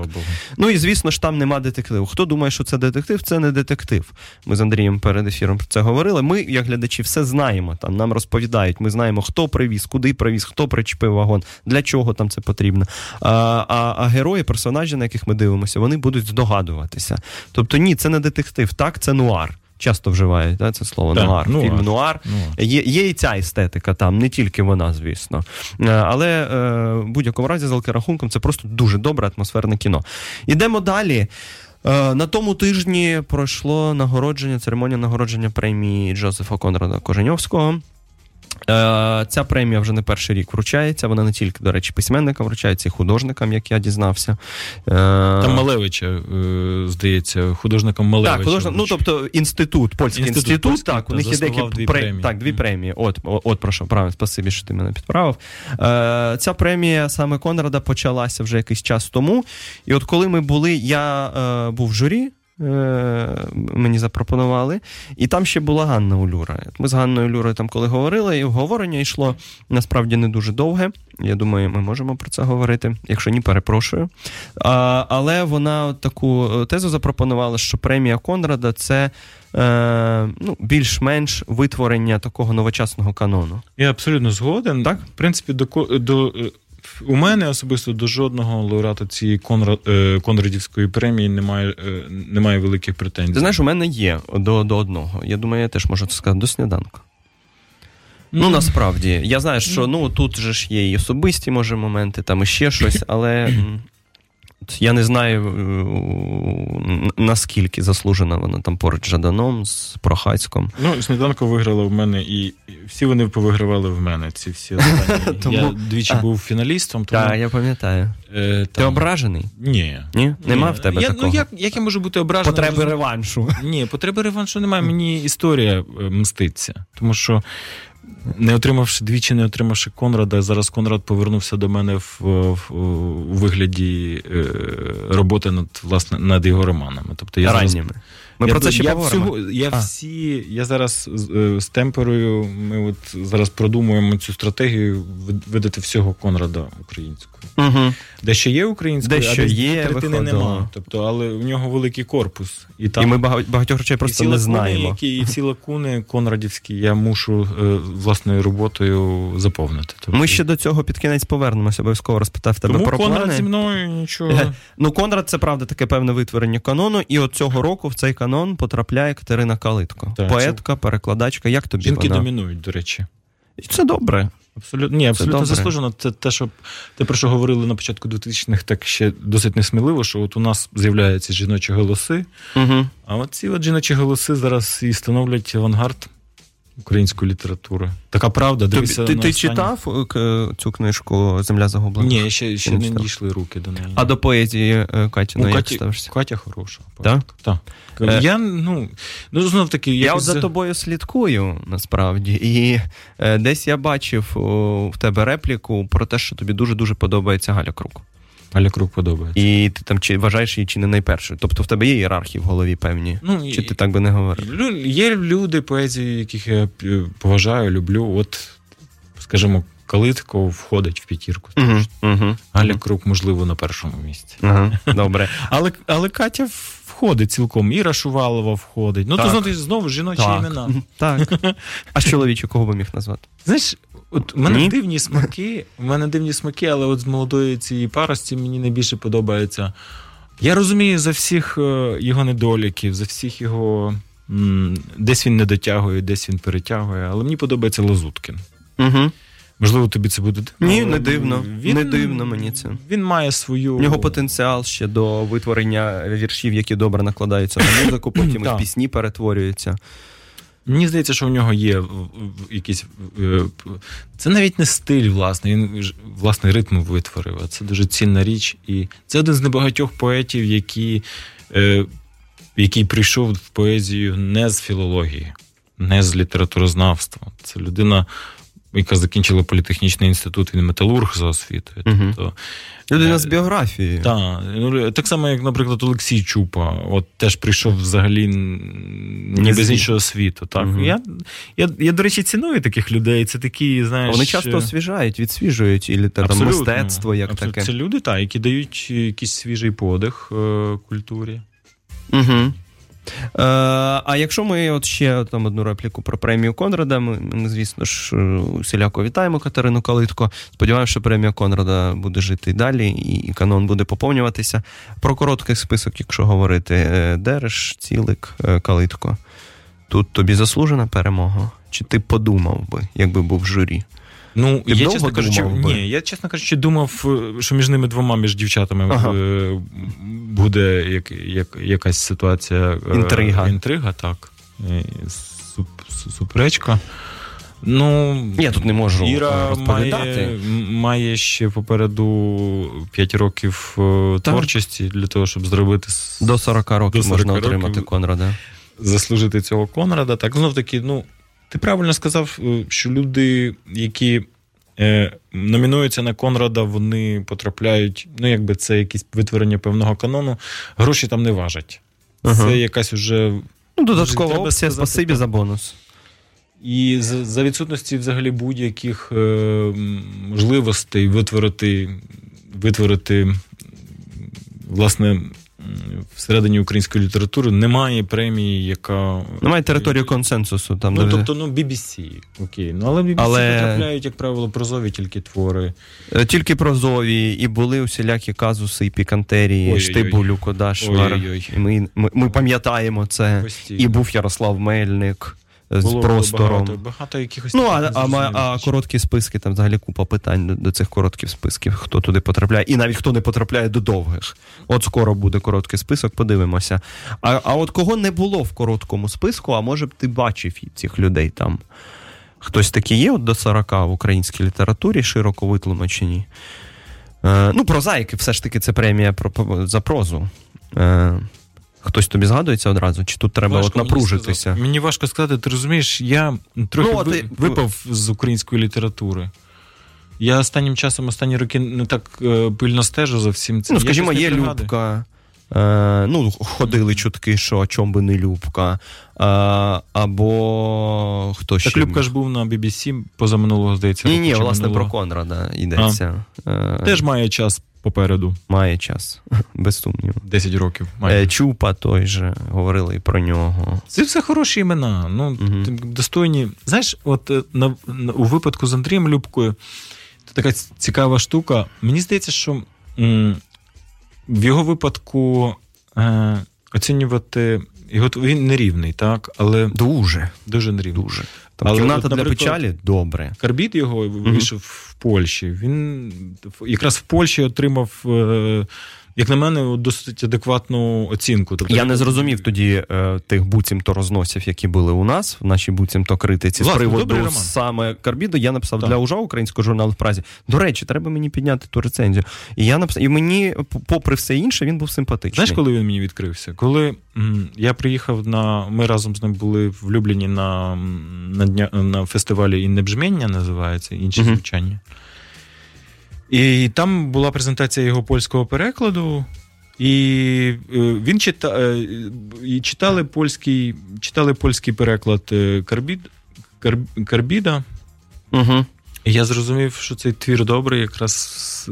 Ну і звісно ж там нема детективу. Хто думає, що це детектив, це не детектив. Ми з Андрієм перед ефіром про це говорили. Ми, як глядачі, все знаємо. Там нам розповідають. Ми знаємо, хто привіз, куди привіз, хто причепив вагон, для чого там це потрібно. А, а, а герої, персонажі, на яких ми дивимося, вони будуть здогадуватися. Тобто, ні, це не детектив, так, це нуар. Часто вживають да, це слово Так, нуар. нуар. Фільм нуар. Ну, Є, є і ця естетика там, не тільки вона, звісно. Е, Але е, в будь-якому разі, з рахунком, це просто дуже добре атмосферне кіно. Ідемо далі. Е, На тому тижні пройшло нагородження, церемонія нагородження премії Джозефа Конрада Коженьовського. Е, Ця премія вже не перший рік вручається. Вона не тільки, до речі, письменникам вручається, і художникам, як я дізнався. Е, Там Малевича, е, здається, художником Малевича. так, художник, ну тобто інститут, польський Інститут інститут, польський, так, у них є деякі дві пре- премії. Так, дві премії. От, от про що, правильно, спасибі, що ти мене підправив. Ця премія саме Конрада почалася вже якийсь час тому. І от коли ми були, я був в журі. Е, Мені запропонували, і там ще була Ганна Улюра. Ми з Ганною Улюрою там коли говорили, і обговорення йшло насправді не дуже довге. Я думаю, ми можемо про це говорити. Якщо ні, перепрошую. А, але вона таку е, тезу запропонувала, що премія Конрада це е, ну, більш-менш витворення такого новочасного канону. Я абсолютно згоден. Так? В принципі, до, до, е, у мене особисто до жодного лауреата цієї Конрад, е, Конрадівської премії немає, е, немає великих претензій. Ти знаєш, у мене є до, до одного. Я думаю, я теж можу це сказати до сніданку. Ну, насправді, я знаю, що ну тут же ж є і особисті, може, моменти, там і ще щось, але я не знаю, е, наскільки заслужена вона там поруч з Жаданом, з Прохацьком. Ну, сніданку виграла в мене і всі вони повигравали в мене. Ці всі. Тому- Я двічі А. був фіналістом, тому Так, я пам'ятаю. е, Ти ображений? Ні. Ні? Нема Ні. в тебе я, такого? Ну, як, як я можу бути ображений? Потреби реваншу. Ні, потреби реваншу немає. Мені історія е, мститься. Тому що, не отримавши двічі, не отримавши Конрада, зараз Конрад повернувся до мене в, в, у вигляді е, роботи над власне над його романами. Тобто я зараз Ранніми. Ми я, про це ще я поговоримо. всього- я А. всі, я зараз з, е, з темперою. Ми от зараз продумуємо цю стратегію видати всього Конрада українською. Угу. Дещо є українською, Дещо а десь є, третини немає. Тобто, але в нього великий корпус. І там І ми багатьох речей і просто всі не лакуни, знаємо. Які, і всі лакуни конрадівські я мушу е, власною роботою заповнити. Тобто, Ми ще до цього під кінець повернемося, обов'язково розпитав тебе тому про Конрад плани. зі мною нічого. Е, Ну, Конрад це правда таке певне витворення канону, і от цього року в цей канон потрапляє Катерина Калитко. Так, Поетка, перекладачка. Як тобі Жінки вона? домінують, до речі. І Це добре. Абсолютно ні, абсолютно це заслужено. Це те, що те, про що говорили на початку 2000-х, так ще досить несміливо, що от у нас з'являються жіночі голоси. Угу. А от ці от жіночі голоси зараз і становлять авангард української літератури. Така правда, Тобі, дивися. ти на ти читав е, цю книжку Земля загублена? Ні, ще, ще не дійшли руки до неї. А до поезії е, Каті, ну, Каті, ставишся? Катя хороша. Так? Так. Е, Я, ну, ну, знов таки, Я от за тобою слідкую насправді, і десь я бачив в тебе репліку про те, що тобі дуже дуже подобається Галя Крук. Галя Круг подобається. І ти там чи вважаєш її чи не найпершою. Тобто в тебе є ієрархії в голові певні. Ну, Чи ти так би не говорив? Лю- Є люди, поезії, яких я поважаю, люблю. От, скажімо, Калитко входить в п'ятірку. Угу, угу. Галя Круг, можливо, на першому місці. Добре. Але, але Катя входить цілком. Іра Шувалова входить. Ну, Так. то знову, знову жіночі Так. імена. Так. А з кого би міг назвати? Знаєш, от у мене Ні? дивні смаки, у мене дивні смаки, але от з молодої цієї парості мені найбільше подобається. Я розумію за всіх е, його недоліків, за всіх його. Десь він не дотягує, десь він перетягує, але мені подобається Лазуткін. Угу. Можливо, тобі це буде дивно, Ні, не дивно. Не дивно мені це. Він має свою. У нього потенціал ще до витворення віршів, які добре накладаються на музику, потім в пісні перетворюються. Мені здається, що у нього є в- в- якийсь. е, Це навіть не стиль, власне, він власний ритм витворив. Це дуже цінна річ. І це один з небагатьох поетів, які, е, який прийшов в поезію не з філології, не з літературознавства. Це людина. Яка закінчила політехнічний інститут, він металург за освітою. Мгм. Тобто, Людина Е, з біографією. так, ну, так само, як, наприклад, Олексій Чупа, от теж прийшов взагалі ніби з іншого світу. Так. Мгм. Я, я, я, до речі, ціную таких людей. Це такі, знаєш. Вони часто освіжають, відсвіжують і там, мистецтво як абсолютно. таке. Це люди, так, які дають якийсь свіжий подих е, культурі. Угу. Е, а якщо ми от ще там одну репліку про премію Конрада, ми, ми звісно ж, е, усіляко вітаємо Катерину Калитко. Сподіваємося, що премія Конрада буде жити і далі, і, канон буде поповнюватися. Про короткий список, якщо говорити, е, Дереш, Цілик, Калитко. Тут тобі заслужена перемога? Чи ти подумав би, якби був в журі? Ну, Ти я довго чесно кажучи, думав би? ні, я чесно кажучи, думав, е, що між ними двома, між дівчатами Ага. е, буде як, як, якась ситуація. е, Інтрига. Інтрига, так. Е, суп, су- суперечка. Ну, Я тут не можу Іра розповідати. має, м- має ще попереду 5 років е, Так. творчості для того, щоб зробити с- До 40 років До 40 можна отримати років. Конрада. заслужити цього Конрада. Так, знов таки, ну, ти правильно сказав, е, що люди, які е, номінуються на Конрада, вони потрапляють, ну, якби це якесь витворення певного канону, гроші там не важать. Ага. Це якась уже. Ну, додаткова опція, спасибі за бонус. І за, за відсутності взагалі будь-яких е, можливостей витворити, витворити, власне, всередині української літератури немає премії, яка. Немає території консенсусу. Там, Ну, де- тобто, ну, BBC, окей. Ну, але BBC Але- потрапляють, як правило, прозові тільки твори. Е, Тільки прозові, і були усілякі казуси і пікантерії. Штибулю, Кодашвар. Ми, ми, ми пам'ятаємо це. Постійно. І був Ярослав Мельник з Було простором. Багато, багато якихось. Ну, а, а, а короткі списки, там взагалі купа питань до, до цих коротких списків, хто туди потрапляє, і навіть хто не потрапляє до довгих. От скоро буде короткий список, подивимося. А, а от кого не було в короткому списку, а може б ти бачив цих людей там? Хтось такий є от до 40 в українській літературі, широко витлумачені. Е, ну, прозаїки, все ж таки, це премія про, за прозу. Е, хтось тобі згадується одразу? Чи тут треба Важко от напружитися? сказати. Мені важко сказати, ти розумієш, я трохи Ну, ви- і- випав з української літератури. Я останнім часом, останні роки не так е, пильно стежу за всім цим. Ну, скажімо, є пригадую. Любка. Е, ну, ходили чутки, що чом би не Любка. Е, або хто ще. Так Любка ж був на BBC позаминулого, здається. Ні, ні, власне, про минулого. Конрада йдеться. Е, Теж має час попереду. має час, без сумніву. 10 років. Має. Е, Чупа той же, говорили і про нього. Це все хороші імена. Ну, угу. достойні. Знаєш, от е, на, на, у випадку з Андрієм Любкою, це така цікава штука. Мені здається, що м, в його випадку е, оцінювати його він нерівний, так, але Дуже, дуже нерівний. дуже. Там Але кімната от, для печалі добре. Карбіт його вийшов в Польщі. Він якраз в Польщі отримав, е, як на мене, досить адекватну оцінку. Тобто, Я не зрозумів тоді е, тих буцімто розносів, які були у нас в нашій буцімто критиці з приводу добрий саме Карбіду. Я написав Так. для ужа українського журналу в Празі. До речі, треба мені підняти ту рецензію. І я написав, і мені, попри все інше, він був симпатичний. Знаєш, коли він мені відкрився? Коли м, я приїхав на. Ми разом з ним були в Любліні на, на, дня, на фестивалі «Іннебжмення» називається, інші звучання. І там була презентація його польського перекладу. І е, він чита, е, і читали польський, читали польський переклад е, Карбід, Кар, Карбіда. Угу. І я зрозумів, що цей твір добрий якраз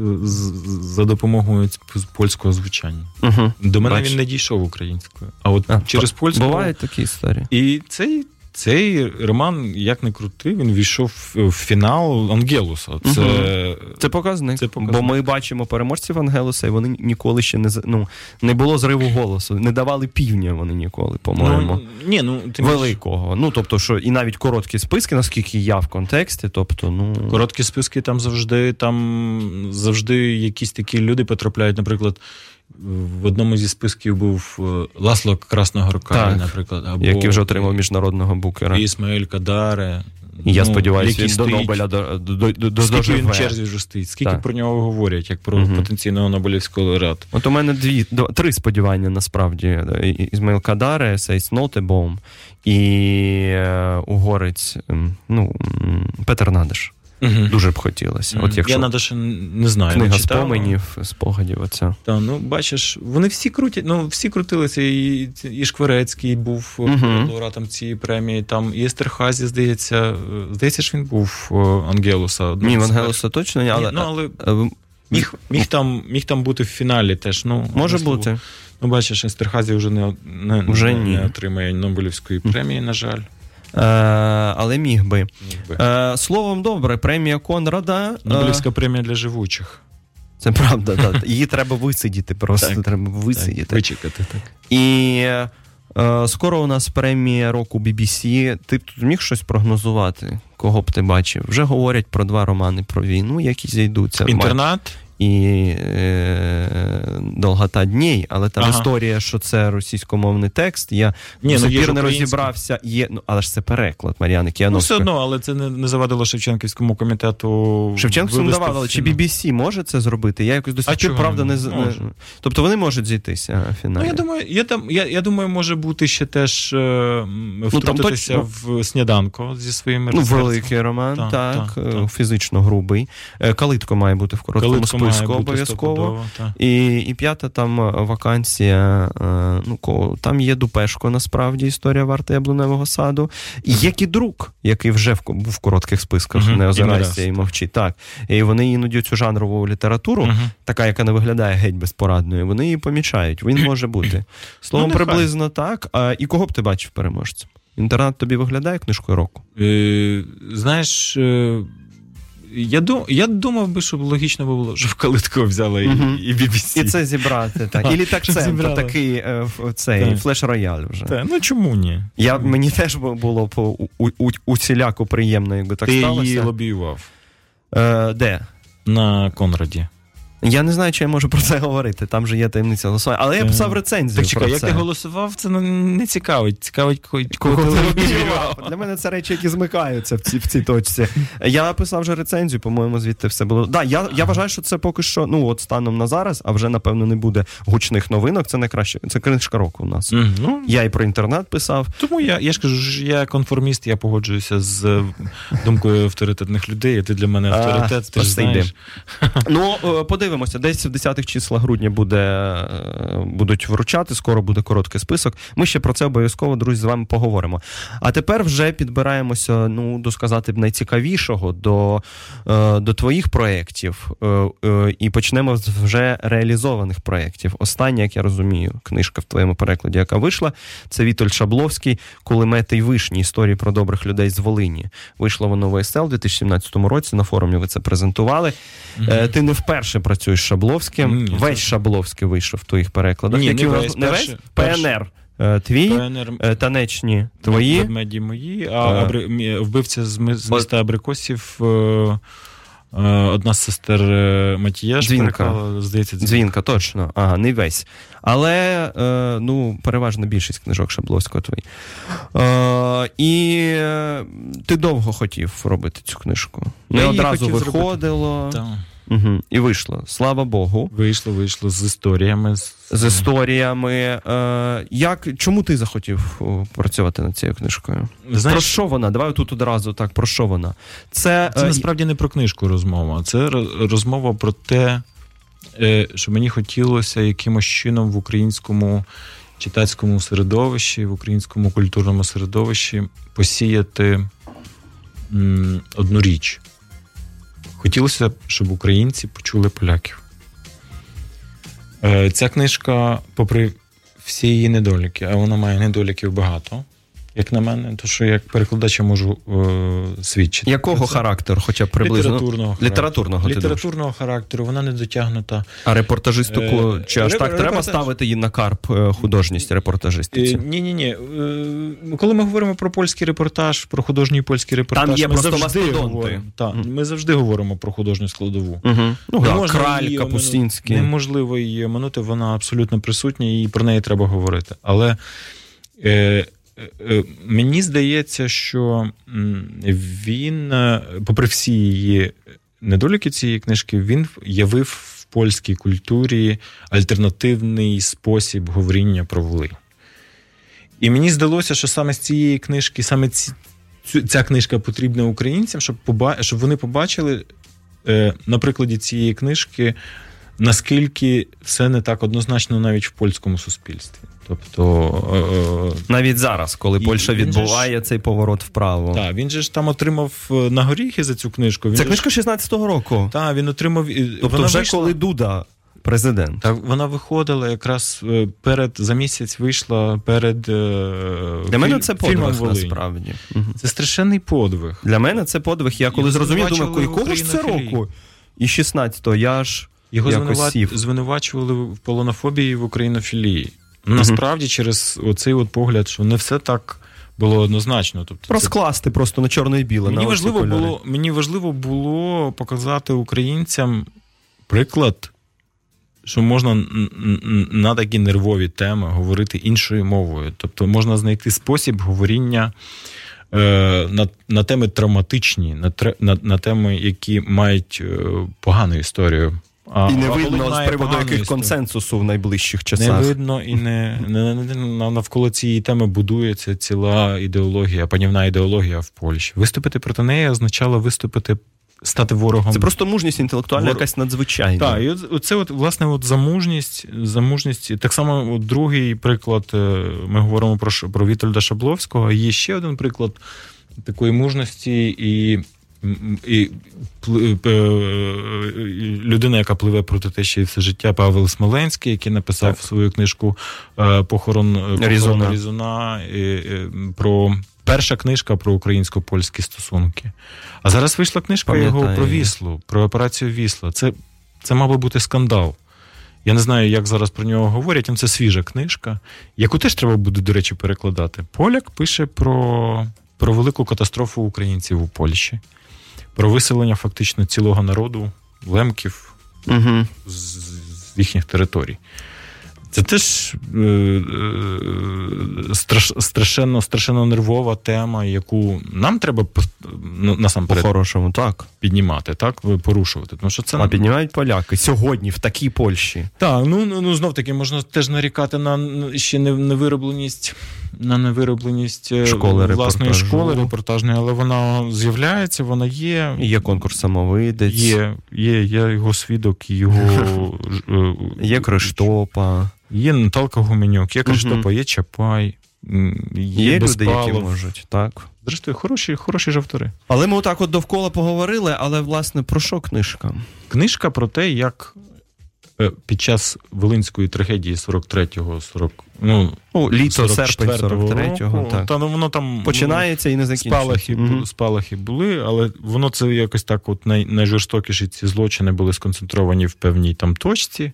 за допомогою польського звучання. Угу. До мене Бачиш. він не дійшов українською. А от А, через польську. Бувають такі історії. І цей, цей роман, як не крутий, він війшов в фінал Ангелуса. Це, Це показник. Це показник. Бо ми бачимо переможців Ангелуса, і вони ніколи ще не ну, не було зриву голосу. Не давали півня вони ніколи, по-моєму. ну, ні, ну, ти Великого. Ну, тобто, що і навіть короткі списки, наскільки я в контексті, тобто, ну. Короткі списки там завжди, там завжди якісь такі люди потрапляють. Наприклад, в одному зі списків був е, Ласло Красногорка, Так. наприклад, або Який вже отримав міжнародного букера. Ісмаель Кадаре. Я Ну, сподіваюся, який він до Нобеля до, до, до, до, Скільки він в черзі вже стоїть, скільки Так. про нього говорять, як про Мгм. потенційного Нобелівського лауреата. От у мене дві, до- три сподівання насправді. Ізмаїл Кадаре, Сейс Нотебом і е, угорець, ну, Петер Надиш. Угу. Дуже б хотілося. От якщо Я навіть ще не знаю. книга не споменів, спогадів, оця. Та, ну, бачиш, вони всі крутять, ну, всі крутилися, і, і Шкверецький був Мгм. лауреатом цієї премії, там і Естерхазі, здається, е, здається, що він був е, Ангелуса. Ні, з Вангелоса точно ні, але, Ні, ну, але міг, міг, там, міг там бути в фіналі теж. Ну, може бути. Ну, бачиш, Естерхазі вже не, не, Вже не, не отримає Нобелівської премії, на жаль. Е, але міг би. Міг би. Е, словом, добре, премія Конрада. е, Нобелівська премія для живучих. Це правда, так. Її треба висидіти, просто Так. треба висидіти. Так, вичекати, так. І е, скоро у нас премія року BBC. Ти б тут міг щось прогнозувати? Кого б ти бачив? Вже говорять про два романи про війну, які зійдуться. Інтернат. І е, долгота днів, але там Ага. історія, що це російськомовний текст. Я Ні, ну, є не розібрався. Є, ну, але ж це переклад Мар'яни Ну, все одно, але це не, не завадило Шевченківському комітету. Не але чи. BBC може це зробити? Я якось до сих пір, правда, не не Тобто вони можуть зійтися в фіналі. Ну, я думаю, я, там, я, я думаю, може бути ще теж е, втрутитися точно. в сніданку зі своїми Ну, великий роман, так, Так, так, е, так. фізично грубий. Е, Калитко має бути в короткому списку бути обов'язково. І, і п'ята там е, вакансія. е, Ну, там є Дупешко, насправді, історія варта яблуневого саду. І є Кідрук, який вже в, був в коротких списках, Мгм, не і озирайся раз, і мовчи. Так. І вони іноді цю жанрову літературу, Мгм. така, яка не виглядає геть безпорадною, вони її помічають. Він може бути. Словом, Ну, приблизно так. А, і кого б ти бачив переможцем? Інтернат тобі виглядає книжкою року? Е, знаєш, я, дум, я думав би, що логічно би було, щоб калитко взяла і, Мгм. і BBC. І це зібрати, так. І літак Щоб це зібрали. такий е, в- цей Так. флеш-рояль вже. Та, ну чому ні? Я, мені теж бу- було по у, у, усіляко приємно, якби так Ти її сталося. лобіював Е, де? на Конраді. Я не знаю, чи я можу про це говорити. Там же є таємниця голосування. Але я писав рецензію. Так чекай, про як це. ти голосував, це ну, не цікавить. Цікавить, кого, Кого кого ти ти? Для мене це речі, які змикаються в цій, в цій точці. Я написав вже рецензію, по-моєму, звідти все було. Да, я, я вважаю, що це поки що, ну от станом на зараз, а вже напевно не буде гучних новинок. Це найкраще. Це книжка року у нас. Ну, Я і про інтернет писав. Тому я, я ж кажу, я конформіст, я погоджуюся з е, думкою авторитетних людей, а ти для мене А, авторитет, ти ж знаєш. Ну, е, подивимося, десь в 10-х числах грудня буде, е, будуть вручати, скоро буде короткий список. Ми ще про це обов'язково, друзі, з вами поговоримо. А тепер вже підбираємося, ну, до сказати найцікавішого до, е, до твоїх проєктів. Е, І почнемо з вже реалізованих проєктів. Остання, як я розумію, книжка в твоєму перекладі, яка вийшла, це Вітоль Шабловський Кулемети й вишні. Історії про добрих людей з Волині. Вийшло воно в ОСЛ у 2017 році. На форумі ви це презентували. Е, Ти не вперше працюєш з Шабловським. Ні, весь це- Шабловський вийшов в твоїх перекладах. Ні, Які не у нас- весь, перший- ПНР. е, Твій, ПНР е, танечні твої. Ведмеді мої, а Е. абри... вбивця з, міста Абрикосів. Одна з сестер Матіяш Дзвінка. здається, дзвінка. Дзвінка, точно. Ага, не весь. Але е, ну, переважна більшість книжок Шабловського твої. Е, і е, ти довго хотів робити цю книжку. Не одразу хотів зробити. Угу. І вийшло. Слава Богу. Вийшло, вийшло з історіями. З... З історіями. Е, як, чому ти захотів працювати над цією книжкою? Знаєш, Про що вона? Давай тут одразу так, про що вона? Це, Це е, насправді не про книжку розмова. Це розмова про те, е, що мені хотілося якимось чином в українському читацькому середовищі, в українському культурному середовищі посіяти одну річ. Хотілося, щоб українці почули поляків. Е, Ця книжка, попри всі її недоліки, а вона має недоліків багато, як на мене, то що як перекладач я можу е, свідчити. якого це. характеру, хоча б приблизно? Літературного характеру. Літературного, Літературного характеру, вона не дотягнута. А репортажистику, Е, чи аж реп- так треба репортаж. ставити її на карп е, художність репортажистиці? Ні, ні, ні. Коли ми говоримо про польський репортаж, про художній польський репортаж, Там є ми просто завжди говоримо. Так, Мгм. ми завжди говоримо про художню складову. Угу. Ну, Не да, можна Краль, її Капустінський. оминути. Неможливо її оминути, вона абсолютно присутня, і про неї треба говорити. Але е, е, е, мені здається, що він, е, попри всі її недоліки цієї книжки, він явив в польській культурі альтернативний спосіб говоріння про Волинь. І мені здалося, що саме з цієї книжки, саме ці, ця книжка потрібна українцям, щоб, щоб вони побачили е, на прикладі цієї книжки, наскільки все не так однозначно навіть в польському суспільстві. Тобто, е, Навіть зараз, коли І Польща відбуває цей поворот вправо. Так, він же ж там отримав е, на горіхи за цю книжку. Він Це книжка ж- 16-го року. Та, він отримав. Тобто, вона вже вийшла, коли Дуда президент. Так, вона виходила якраз е, перед за місяць вийшла перед. е, Для мене це подвиг насправді. Це страшенний подвиг. Для мене це подвиг. Я коли зрозумів, думаю, якого ж це року? І 16-го, я ж Його якось звинува... звинувачували в полонофобії в українофілії. Насправді, через оцей от погляд, що не все так було однозначно. Тобто, це... розкласти просто на чорне і біле. мені, на важливо кольори. було, мені важливо було показати українцям приклад, що можна на такі нервові теми говорити іншою мовою. Тобто можна знайти спосіб говоріння. е, На, на теми травматичні, на, на, на теми, які мають е, погану історію. І не видно, з приводу яких консенсусу в найближчих часах. Не видно і не, не, не, не- навколо цієї теми будується ціла ідеологія, панівна ідеологія в Польщі. Виступити проти неї означало виступити, стати ворогом. Це просто мужність інтелектуальна, Вор- якась надзвичайна. Так, і от, оце от, власне, от замужність, замужність. Так само, от другий приклад, е, ми говоримо про, про Вітольда Шабловського. Є ще один приклад такої мужності і. І е, людина, яка пливе проти течії все життя, Павел Смоленський, який написав Так. свою книжку е, Похорон, Різуна. Різуна і, е, про перша книжка про українсько-польські стосунки. А зараз вийшла книжка його про. Віслу, про операцію Вісла. Це, це мав би бути скандал. Я не знаю, як зараз про нього говорять, але це свіжа книжка, яку теж треба буде, до речі, перекладати. Поляк пише про, про велику катастрофу українців у Польщі, про виселення фактично цілого народу, лемків, Угу. з, з їхніх територій. Це теж е, е, страш, страшенно, страшенно нервова тема, яку нам треба ну, насамперед По-хорошому, так. піднімати, так, порушувати. Тому що це А піднімають поляки сьогодні в такій Польщі. Так, ну, ну, ну знов таки можна теж нарікати на ще не- невиробленість, на невиробленість е, Школи власної школи репортажної, але вона з'являється, вона є. Є конкурс самовидець, Є, є, є його свідок, його е, є Криштопа, є Наталка Гуменюк, є Криштопа, є Чапай, є, є люди, які можуть. Так. Зрештою, хороші, хороші жавтори. Але ми отак от довкола поговорили, але власне про що книжка? Книжка про те, як під час Волинської трагедії 43-го, 40, ну, Ну, літо, 44-го 43-го. року, Так. Та, ну, воно там Починається і не закінчується. спалахи, Мгм. спалахи були, але воно це якось так, от най, найжорстокіші ці злочини були сконцентровані в певній там точці.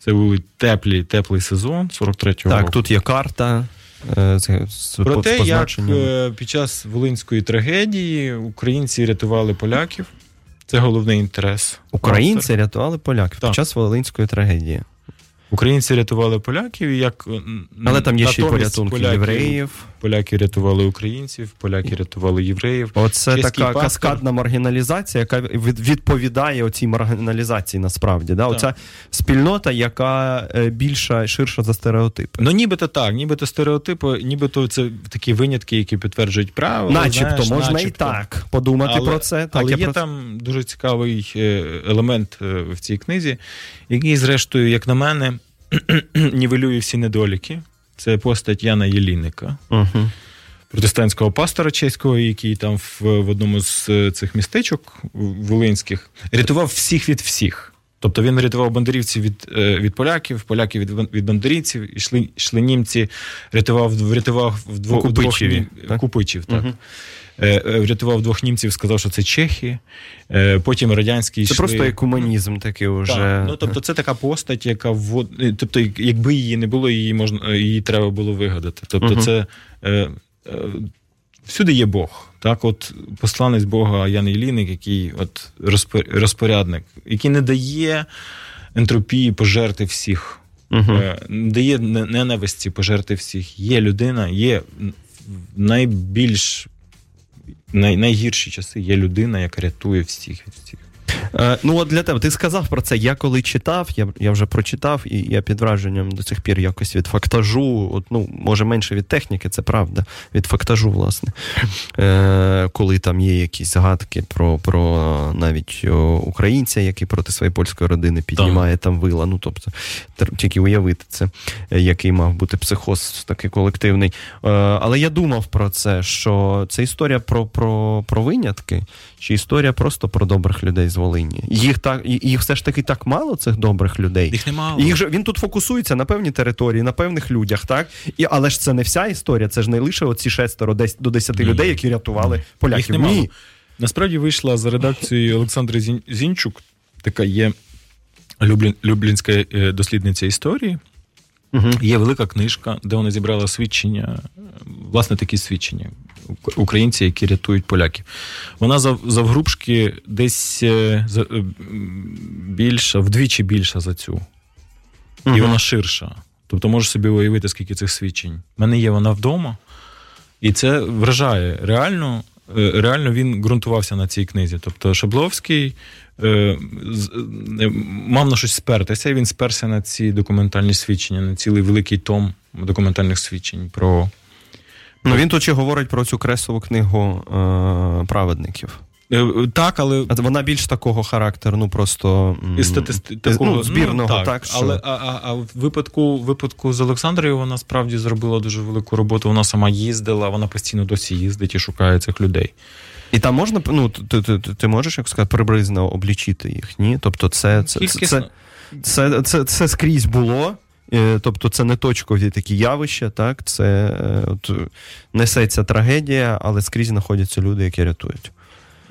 Це був теплий, теплий сезон 43-го Так, року. тут є карта. е, Про те, як е, під час Волинської трагедії українці рятували поляків. Це головний інтерес. Українці рятували поляків Так. під час Волинської трагедії. Українці рятували поляків, як Але там є ще порятунки євреїв. Поляки рятували українців, поляки рятували євреїв. Оце Чеський така пастор. каскадна маргіналізація, яка від- відповідає оцій маргіналізації насправді. Да? Оця спільнота, яка е, більша ширша за стереотипи. Ну, нібито так, нібито стереотипи, нібито це такі винятки, які підтверджують право. начебто, знаєш, можна начебто. і так подумати Але- про це. Так, Але є про там дуже цікавий е, елемент е, в цій книзі, який, зрештою, як на мене, нівелює всі недоліки. Це постать Яна Єліника, Мгм. протестантського пастора чеського, який там в, в одному з е, цих містечок волинських рятував всіх від всіх. Тобто він рятував бандерівців від, е, від поляків, поляків від, від бандерівців, йшли, йшли німці, рятував, врятував вдво, купичів, двох так? Купичів, так. Мгм. Е, е, Врятував двох німців, сказав, що це чехи. Е, Потім радянські Це йшли... просто екуманізм такий уже. Так, ну, тобто це така постать, яка ввод... тобто, якби її не було, її можна її треба було вигадати. Тобто, Мгм. це всюди є Бог. Так, от посланець Бога Ян Єліник, який от розпорядник, який не дає ентропії пожерти всіх, не дає ненависті пожерти всіх. Є людина, є найбільш най, найгірші часи є людина, яка рятує всіх від всіх. Е, ну, от для тебе, ти сказав про це. Я коли читав, я, я вже прочитав, і я під враженням до цих пір якось від фактажу, от, ну, може менше від техніки, це правда, від фактажу, власне. Е, коли там є якісь згадки про, про навіть українця, який проти своєї польської родини піднімає там вила. Ну, тобто, тільки уявити це, е, який мав бути психоз такий колективний. Е, але я думав про це, що це історія про, про, про винятки, чи історія просто про добрих людей з Волині. Їх так їх все ж таки так мало, цих добрих людей. Їх немало. Їх же він тут фокусується на певній території, на певних людях, так? І, але ж це не вся історія, це ж не лише оці шестеро десь до десяти Ні. людей, які рятували поляків. Їх немало. Ні. Насправді вийшла за редакцією Олександри Зін- Зінчук, така є Люблін, люблінська е, дослідниця історії. Угу. Є велика книжка, де вона зібрала свідчення, е, власне, такі свідчення. Українці, які рятують поляків. Вона зав, завгрубшки десь е, е, більша, вдвічі більша за цю. І вона ширша. Тобто можеш собі уявити, скільки цих свідчень. У мене є вона вдома, і це вражає. Реально, реально він ґрунтувався на цій книзі. Тобто Шабловський мав на щось спертися, і він сперся на ці документальні свідчення, на цілий великий том документальних свідчень про. Ну він тут ще говорить про цю кресову книгу е, праведників. Е, Так, але Вона більш такого характеру, ну просто статисти... такого, ну, збірного, так, так, що... але а, а, а в випадку, випадку з Олександрою вона справді зробила дуже велику роботу. Вона сама їздила, вона постійно досі їздить і шукає цих людей. І там можна ну, ти, ти, ти, можеш як сказати, приблизно облічити їх, ні? Тобто, це, це, це, це, це, це, це скрізь було. е, Тобто це не точкові такі явища, так? Це е, от, несеться трагедія, але скрізь знаходяться люди, які рятують.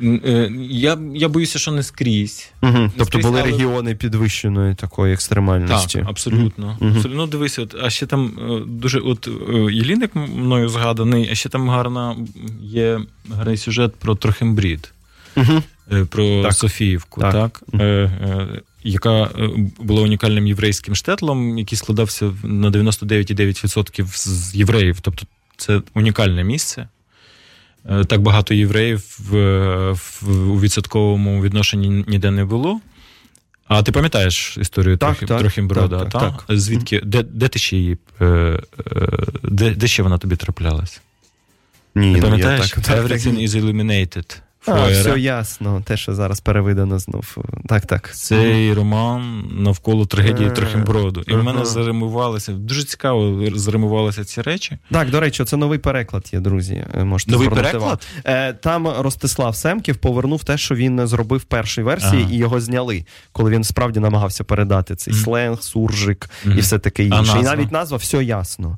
Е, Я, я боюся, що не скрізь. Угу. Тобто скрізь, були але- регіони підвищеної такої екстремальності. Так, абсолютно. Абсолютно. Ну, дивися, от, а ще там е, дуже от е, Єліник мною згаданий, а ще там гарна є гарний сюжет про Трохимбрід, Угу. про Так. Софіївку. Так. Так. Е, е, яка була унікальним єврейським штетлом, який складався на 99,9% з євреїв. Тобто це унікальне місце. Е, Так багато євреїв в, в, у відсотковому відношенні ніде не було. А ти пам'ятаєш історію Так, трохи, так, Трохімброда? так, та? так. Звідки? Де, де ти ще її? е, е, Де, де ще вона тобі траплялась? Ні, Ти ну, я пам'ятаєш? так, Everything is illuminated. А, все ясно, те, що зараз перевидано знов. Так, так. Цей роман навколо трагедії Е, Трохімброду. І в мене заримувалися, дуже цікаво заримувалися ці речі. Так, до речі, це новий переклад є, друзі. е, Можете Новий переклад? Е, Там Ростислав Семків повернув те, що він зробив в першій версії, Ага. і його зняли, коли він справді намагався передати цей Мгм. сленг, суржик і все таке інше. І навіть назва все ясно.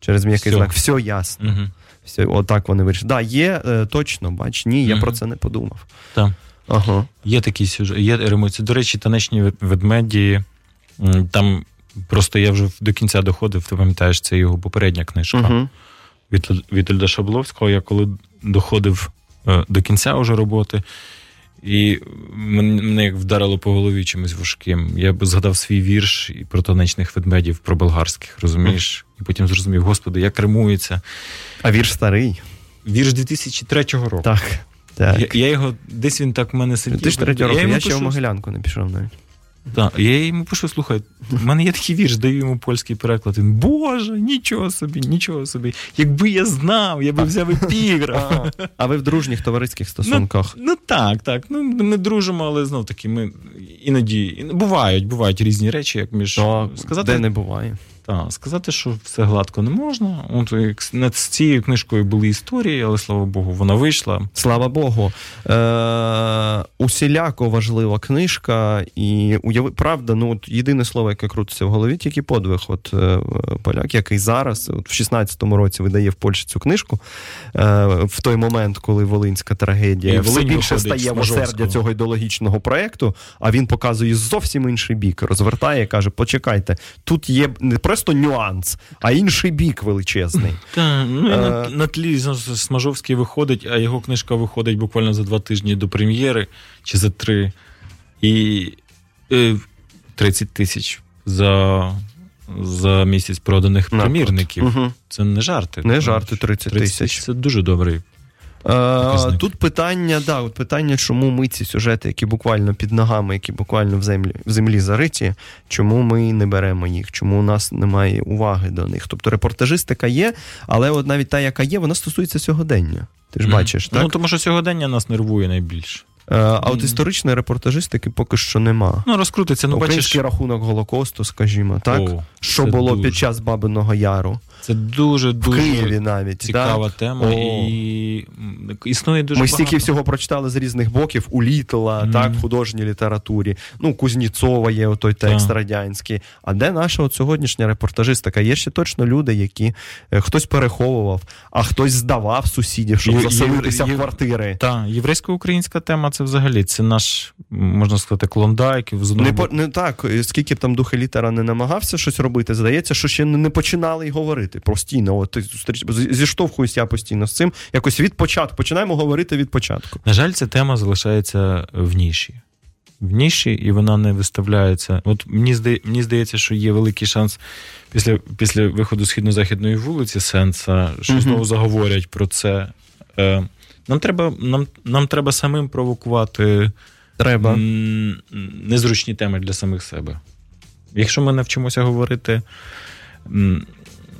Через м'який знак, все ясно. Угу. Все, отак вони вирішили. Так, да, є е, точно, бач, ні, я Мгм. про це не подумав. Так. Ага. Є такі сюжет, є ремонт. До речі, танечні вед- ведмеді. Там просто я вже до кінця доходив, ти пам'ятаєш, це його попередня книжка Угу. від Вітольда Шабловського. Я коли доходив е, до кінця уже роботи, і мене як вдарило по голові чимось важким. Я б згадав свій вірш і про танечних ведмедів, про болгарських, розумієш? І потім зрозумів, господи, як римується. А вірш старий. Вірш 2003 року. Так. так. Я, я його десь він так в мене сидів. Ти ж третього року, я, я ще в Могилянку не пішов навіть. Так, я йому пишу, слухай, в мене є такий вірш, даю йому польський переклад. Він, Боже, нічого собі, нічого собі. Якби я знав, я би взяв епіграф. А ви в дружніх товариських стосунках? Ну так, так. Ну, ми дружимо, але знов таки, ми іноді бувають, бувають різні речі, як між То, сказати, де не буває. Та, сказати, що все гладко не можна. От над цією книжкою були історії, але слава Богу, вона вийшла. Слава Богу. Е, усіляко важлива книжка, і уяви, правда, ну от єдине слово, яке крутиться в голові, тільки подвиг. От е, поляк, який зараз, от в 16-му році, видає в Польщі цю книжку, е, в той момент, коли Волинська трагедія все більше стає в осердя цього ідеологічного проєкту, а він показує зовсім інший бік, розвертає і каже: почекайте, тут є не просто нюанс, а інший бік величезний. Та, ну, і Е. на, на тлі Смажовський виходить, а його книжка виходить буквально за два тижні до прем'єри чи за три. І е, 30 тисяч за, за місяць проданих примірників. Мгм. Це не жарти. Не жарти 30 30 тисяч. Це дуже добрий. Е, Показник. тут питання, да, от питання, чому ми ці сюжети, які буквально під ногами, які буквально в землі, в землі зариті, чому ми не беремо їх, чому у нас немає уваги до них. Тобто репортажистика є, але от навіть та, яка є, вона стосується сьогодення. Ти ж Мгм. бачиш, так? Ну, тому що сьогодення нас нервує найбільше. Е, а от історичної репортажистики поки що нема. Ну, розкрутиться, ну Український бачиш. рахунок Голокосту, скажімо, так? О, що було дуже. під час Бабиного Яру, Це дуже в дуже Києві навіть. цікава так? тема. О. І існує дуже Ми багато. стільки всього прочитали з різних боків у Літла, Мгм. так, в художній літературі. Ну, Кузнєцова є отой текст Так. радянський. А де наша от сьогоднішня репортажистика? Є ще точно люди, які е, хтось переховував, а хтось здавав сусідів, щоб Є- заселитися є- в квартири. Так, єврейсько-українська тема це взагалі це наш, можна сказати, клондайк. Не, по, не так, е, скільки б там духи літера не намагався щось робити, здається, що ще не починали й говорити. Постійно, от ти зустріч з- зіштовхуюсь я постійно з цим. Якось від початку починаємо говорити від початку. На жаль, ця тема залишається в ніші. В ніші, і вона не виставляється. От мені здає, мені здається, що є великий шанс після, після виходу східно-західної вулиці Сенса, що Мгм. знову заговорять про це. Е, нам, треба, нам, нам треба самим провокувати Треба. м, незручні теми для самих себе. Якщо ми навчимося говорити м,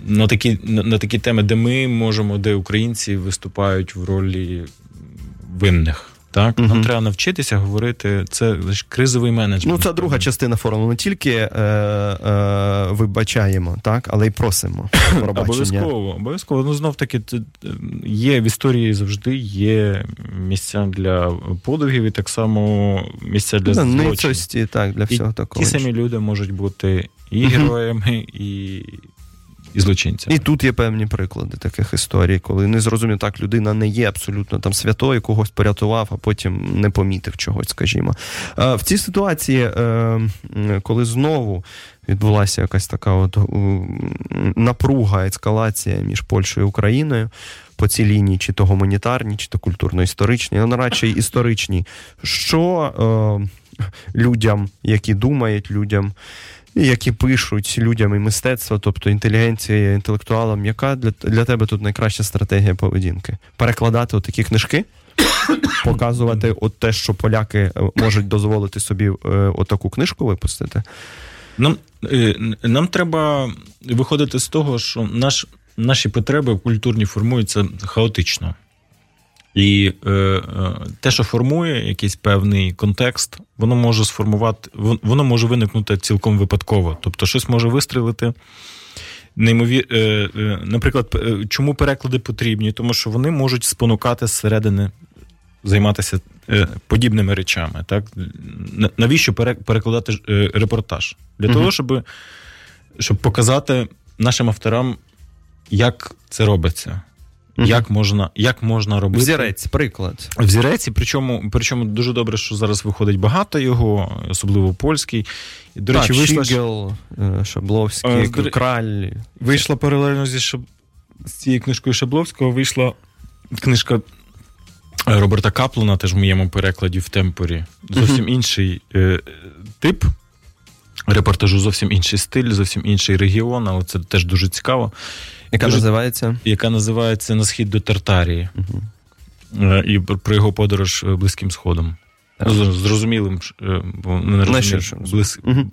на такі, на, на такі теми, де ми можемо, де українці виступають в ролі винних. Так, Мгм. нам треба навчитися говорити. Це ж кризовий менеджмент. Ну, це друга частина форуму. Не тільки е, е, вибачаємо, так, але й просимо. Обов'язково, обов'язково. Ну знов таки е, є в історії завжди є місця для подвигів і так само місця для Ну, ницості, так, для І всього такого. ті самі люди можуть бути і героями, і, і злочинцями. І тут є певні приклади таких історій, коли не зрозумів, так людина не є абсолютно там святою, когось порятував, а потім не помітив чогось, скажімо. Е, В цій ситуації, е, коли знову відбулася якась така от напруга, ескалація між Польщею і Україною. По цій лінії, чи то гуманітарні, чи то культурно-історичні, ну радше історичні. Що людям, які думають, людям, які пишуть, людям і мистецтво, тобто інтелігенція, інтелектуалам. Яка для, для тебе тут найкраща стратегія поведінки? Перекладати отакі книжки? Показувати от те, що поляки е, можуть дозволити собі е, отаку книжку випустити. Нам, е, нам треба виходити з того, що наш, наші потреби культурні формуються хаотично. І е, е, те, що формує якийсь певний контекст, воно може сформувати, воно може виникнути цілком випадково. Тобто, щось може вистрілити. Неймовір... е, е, Наприклад, е, чому переклади потрібні? Тому що вони можуть спонукати зсередини займатися е, подібними речами. Так? Навіщо перекладати е, репортаж? Для Мгм. того, щоб, щоб показати нашим авторам, як це робиться. Мгм. Як можна, як можна робити Взірець, приклад. взірець, причому, причому дуже добре, що зараз виходить багато його, особливо польський. До речі, так, вийшла, ж- Щігел, е, Шабловський, Е, Краль. вийшла паралельно зі Шаб... з цією книжкою Шабловського, вийшла книжка е, Роберта Каплана, теж в моєму перекладі в Темпорі. Зовсім інший е, тип репортажу, зовсім інший стиль, зовсім інший регіон, але це теж дуже цікаво. Яка Дуже- називається? яка називається На схід до Тартарії. угу. І про його подорож е, Близьким Сходом. Ну, з- Зрозумілим, е, бо не розумію, Найширшим.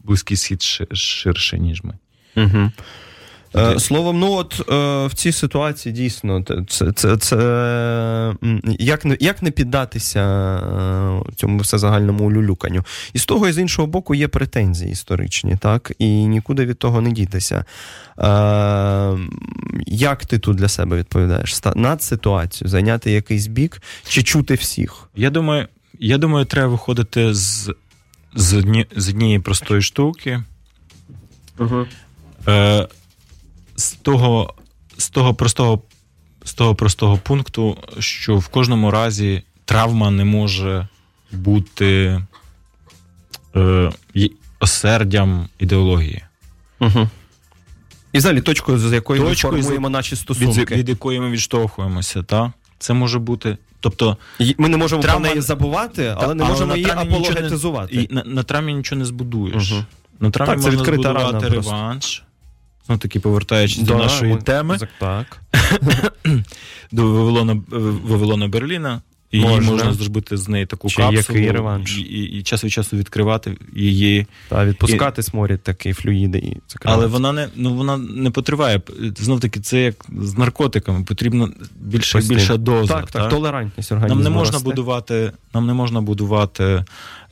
Близький схід ширше, ніж ми. Угу. Е, словом, ну от е, в цій ситуації дійсно це, це, це як, не, як не піддатися е, цьому всезагальному люлюканню. І з того і з іншого боку є претензії історичні, так? І нікуди від того не дітися. Е, як ти тут для себе відповідаєш? Над ситуацію, зайняти якийсь бік чи чути всіх? Я думаю, я думаю, треба виходити з, з, одні, з однієї простої штуки. Угу. Е, з, того, з, того простого, з того простого пункту, що в кожному разі травма не може бути е, осердям ідеології. Угу. І взагалі точкою, з якої Точкою, ми формуємо наші стосунки. від якої ми відштовхуємося. Та? Це може бути. Тобто, Ми не можемо Травма- про неї забувати, але не можемо її нічого не- і на, на травмі нічого не збудуєш. Мгм. На травмі Так, це можна збудувати реванш. Ну, таки повертаючись до до нашої ми- теми, Так. до Вавилона, Вавилона Берліна. І її Можна. можна зробити з неї таку Чи капсулу який реванш? І, і, і час від часу відкривати її. Та відпускати сморід такий флюїди і Але вона не ну вона не потриває. Знов таки, це як з наркотиками. Потрібно більше і Постійно. більша доза. так, так, толерантність організму. Нам не можна росте. будувати, нам не можна будувати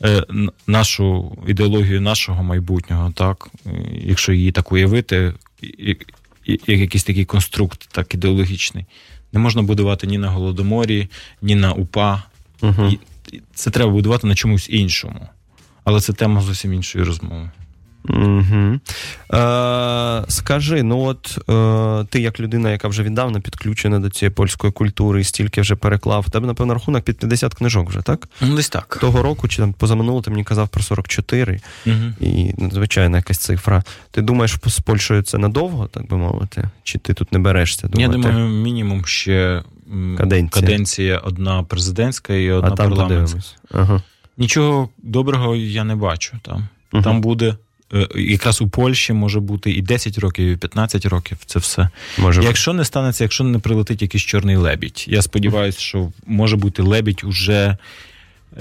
е, нашу ідеологію нашого майбутнього, так Е, якщо її так уявити, і- і- як якийсь такий конструкт, так ідеологічний. Не можна будувати ні на голодоморі, ні на УПА. І Це треба будувати на чомусь іншому. Але це тема зовсім іншої розмови. Угу. Е, скажи, ну от е, ти як людина, яка вже віддавна підключена до цієї польської культури і стільки вже переклав, тебе, напевно, рахунок під 50 книжок вже, так? Ну, десь так. Того року чи там позаминуло ти мені казав про 44, Угу. і надзвичайна якась цифра. Ти думаєш, з Польщею це надовго, так би мовити? Чи ти тут не берешся? Я думаю, мінімум ще Каденція. каденція одна президентська і а одна там парламентська. Ага. Нічого доброго я не бачу там. Мгм. Там буде. Е, Якраз у Польщі може бути і 10 років, і 15 років. Це все. Може, Якщо не станеться, якщо не прилетить якийсь чорний лебідь. Я сподіваюся, що може бути лебідь уже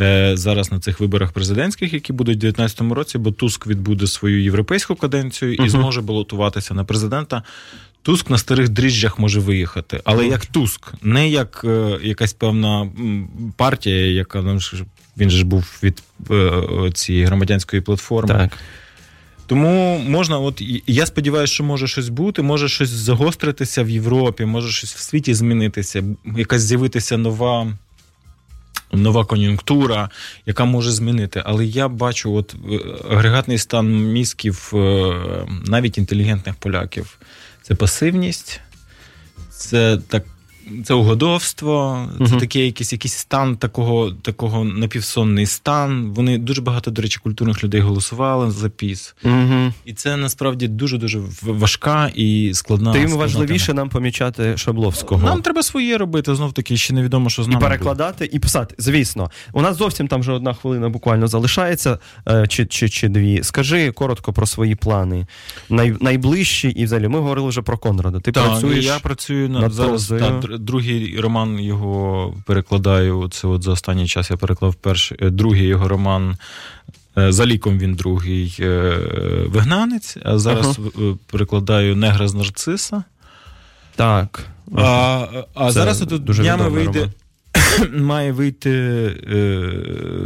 е, зараз на цих виборах президентських, які будуть у 2019 році, бо Туск відбуде свою європейську каденцію і зможе балотуватися на президента. Туск на старих дріжджах може виїхати, але як Туск, не як е, якась певна партія, яка ну, він же ж був від е, цієї громадянської платформи. так. Тому можна, от я сподіваюся, що може щось бути, може щось загостритися в Європі, може щось в світі змінитися, якась з'явитися нова. Нова кон'юнктура, яка може змінити. Але я бачу, от е, агрегатний стан мізків е, навіть інтелігентних поляків це пасивність, це так це угодовство, це Мгм. такий якийсь, якийсь стан такого, такого напівсонний стан. Вони дуже багато, до речі, культурних людей голосували за піс. Угу. І це насправді дуже дуже важка і складна. Тим складна важливіше тема. нам помічати Шабловського. Нам треба своє робити. Знов таки, ще невідомо, що з І нами буде. перекладати, і писати. Звісно, у нас зовсім там вже одна хвилина буквально залишається, е, чи, чи, чи дві. Скажи коротко про свої плани. Най, найближчі, і взагалі ми говорили вже про Конрада. Ти Так, працюєш. я працюю над, над зараз. Та, другий роман його перекладаю. Це от за останній час я переклав перший, е, другий його роман. е, За ліком він другий е, вигнанець, а зараз е, перекладаю негра з нарциса. Так. А, а Це зараз дуже днями вийде. Має вийти е,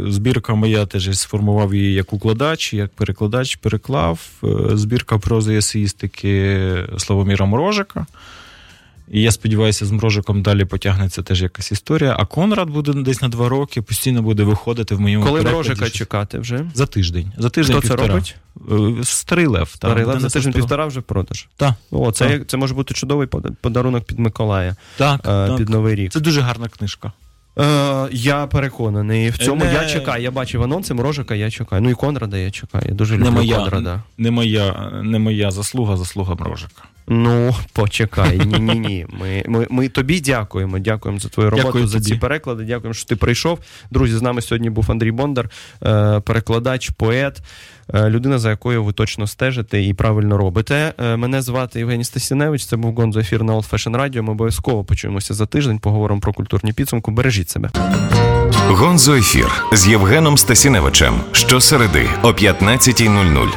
збірка моя, теж сформував її як укладач, як перекладач, переклав. Е, збірка прози есеїстики Славоміра Морожика. І я сподіваюся, з Мрожиком далі потягнеться теж якась історія. А Конрад буде десь на два роки, постійно буде виходити в моєму Коли перекладі. Мрожика чекати вже? За тиждень. За тиждень Хто це півтора. робить? Е, Старий Лев. та, Старий Лев Денис за тиждень півтора вже продаж. Так. О, це, Так. як- це може бути чудовий пода- подарунок під Миколая, Так, е, так. під Новий рік. Це дуже гарна книжка. Е, я переконаний. В цьому Не- я чекаю. Я бачив анонси Мрожика, я чекаю. Ну і Конрада я чекаю. Я дуже люблю Не моя, Конрада. не, моя, не моя заслуга, заслуга Мрожика. Ну, почекай, ні, ні, ні. Ми, ми, ми тобі дякуємо. Дякуємо за твою роботу, Дякую за тобі. ці переклади. Дякуємо, що ти прийшов. Друзі, з нами сьогодні був Андрій Бондар, е, перекладач, поет, е, людина, за якою ви точно стежите і правильно робите. Е, Мене звати Євгеній Стасіневич. Це був Гонзо ефір на Old Fashion Radio. Ми обов'язково почуємося за тиждень. Поговоримо про культурні підсумки. Бережіть себе. Гонзо ефір з Євгеном Стасіневичем щосереди о 15.00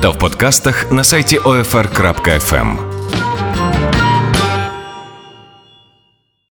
та в подкастах на сайті OFR.FM. Thank you.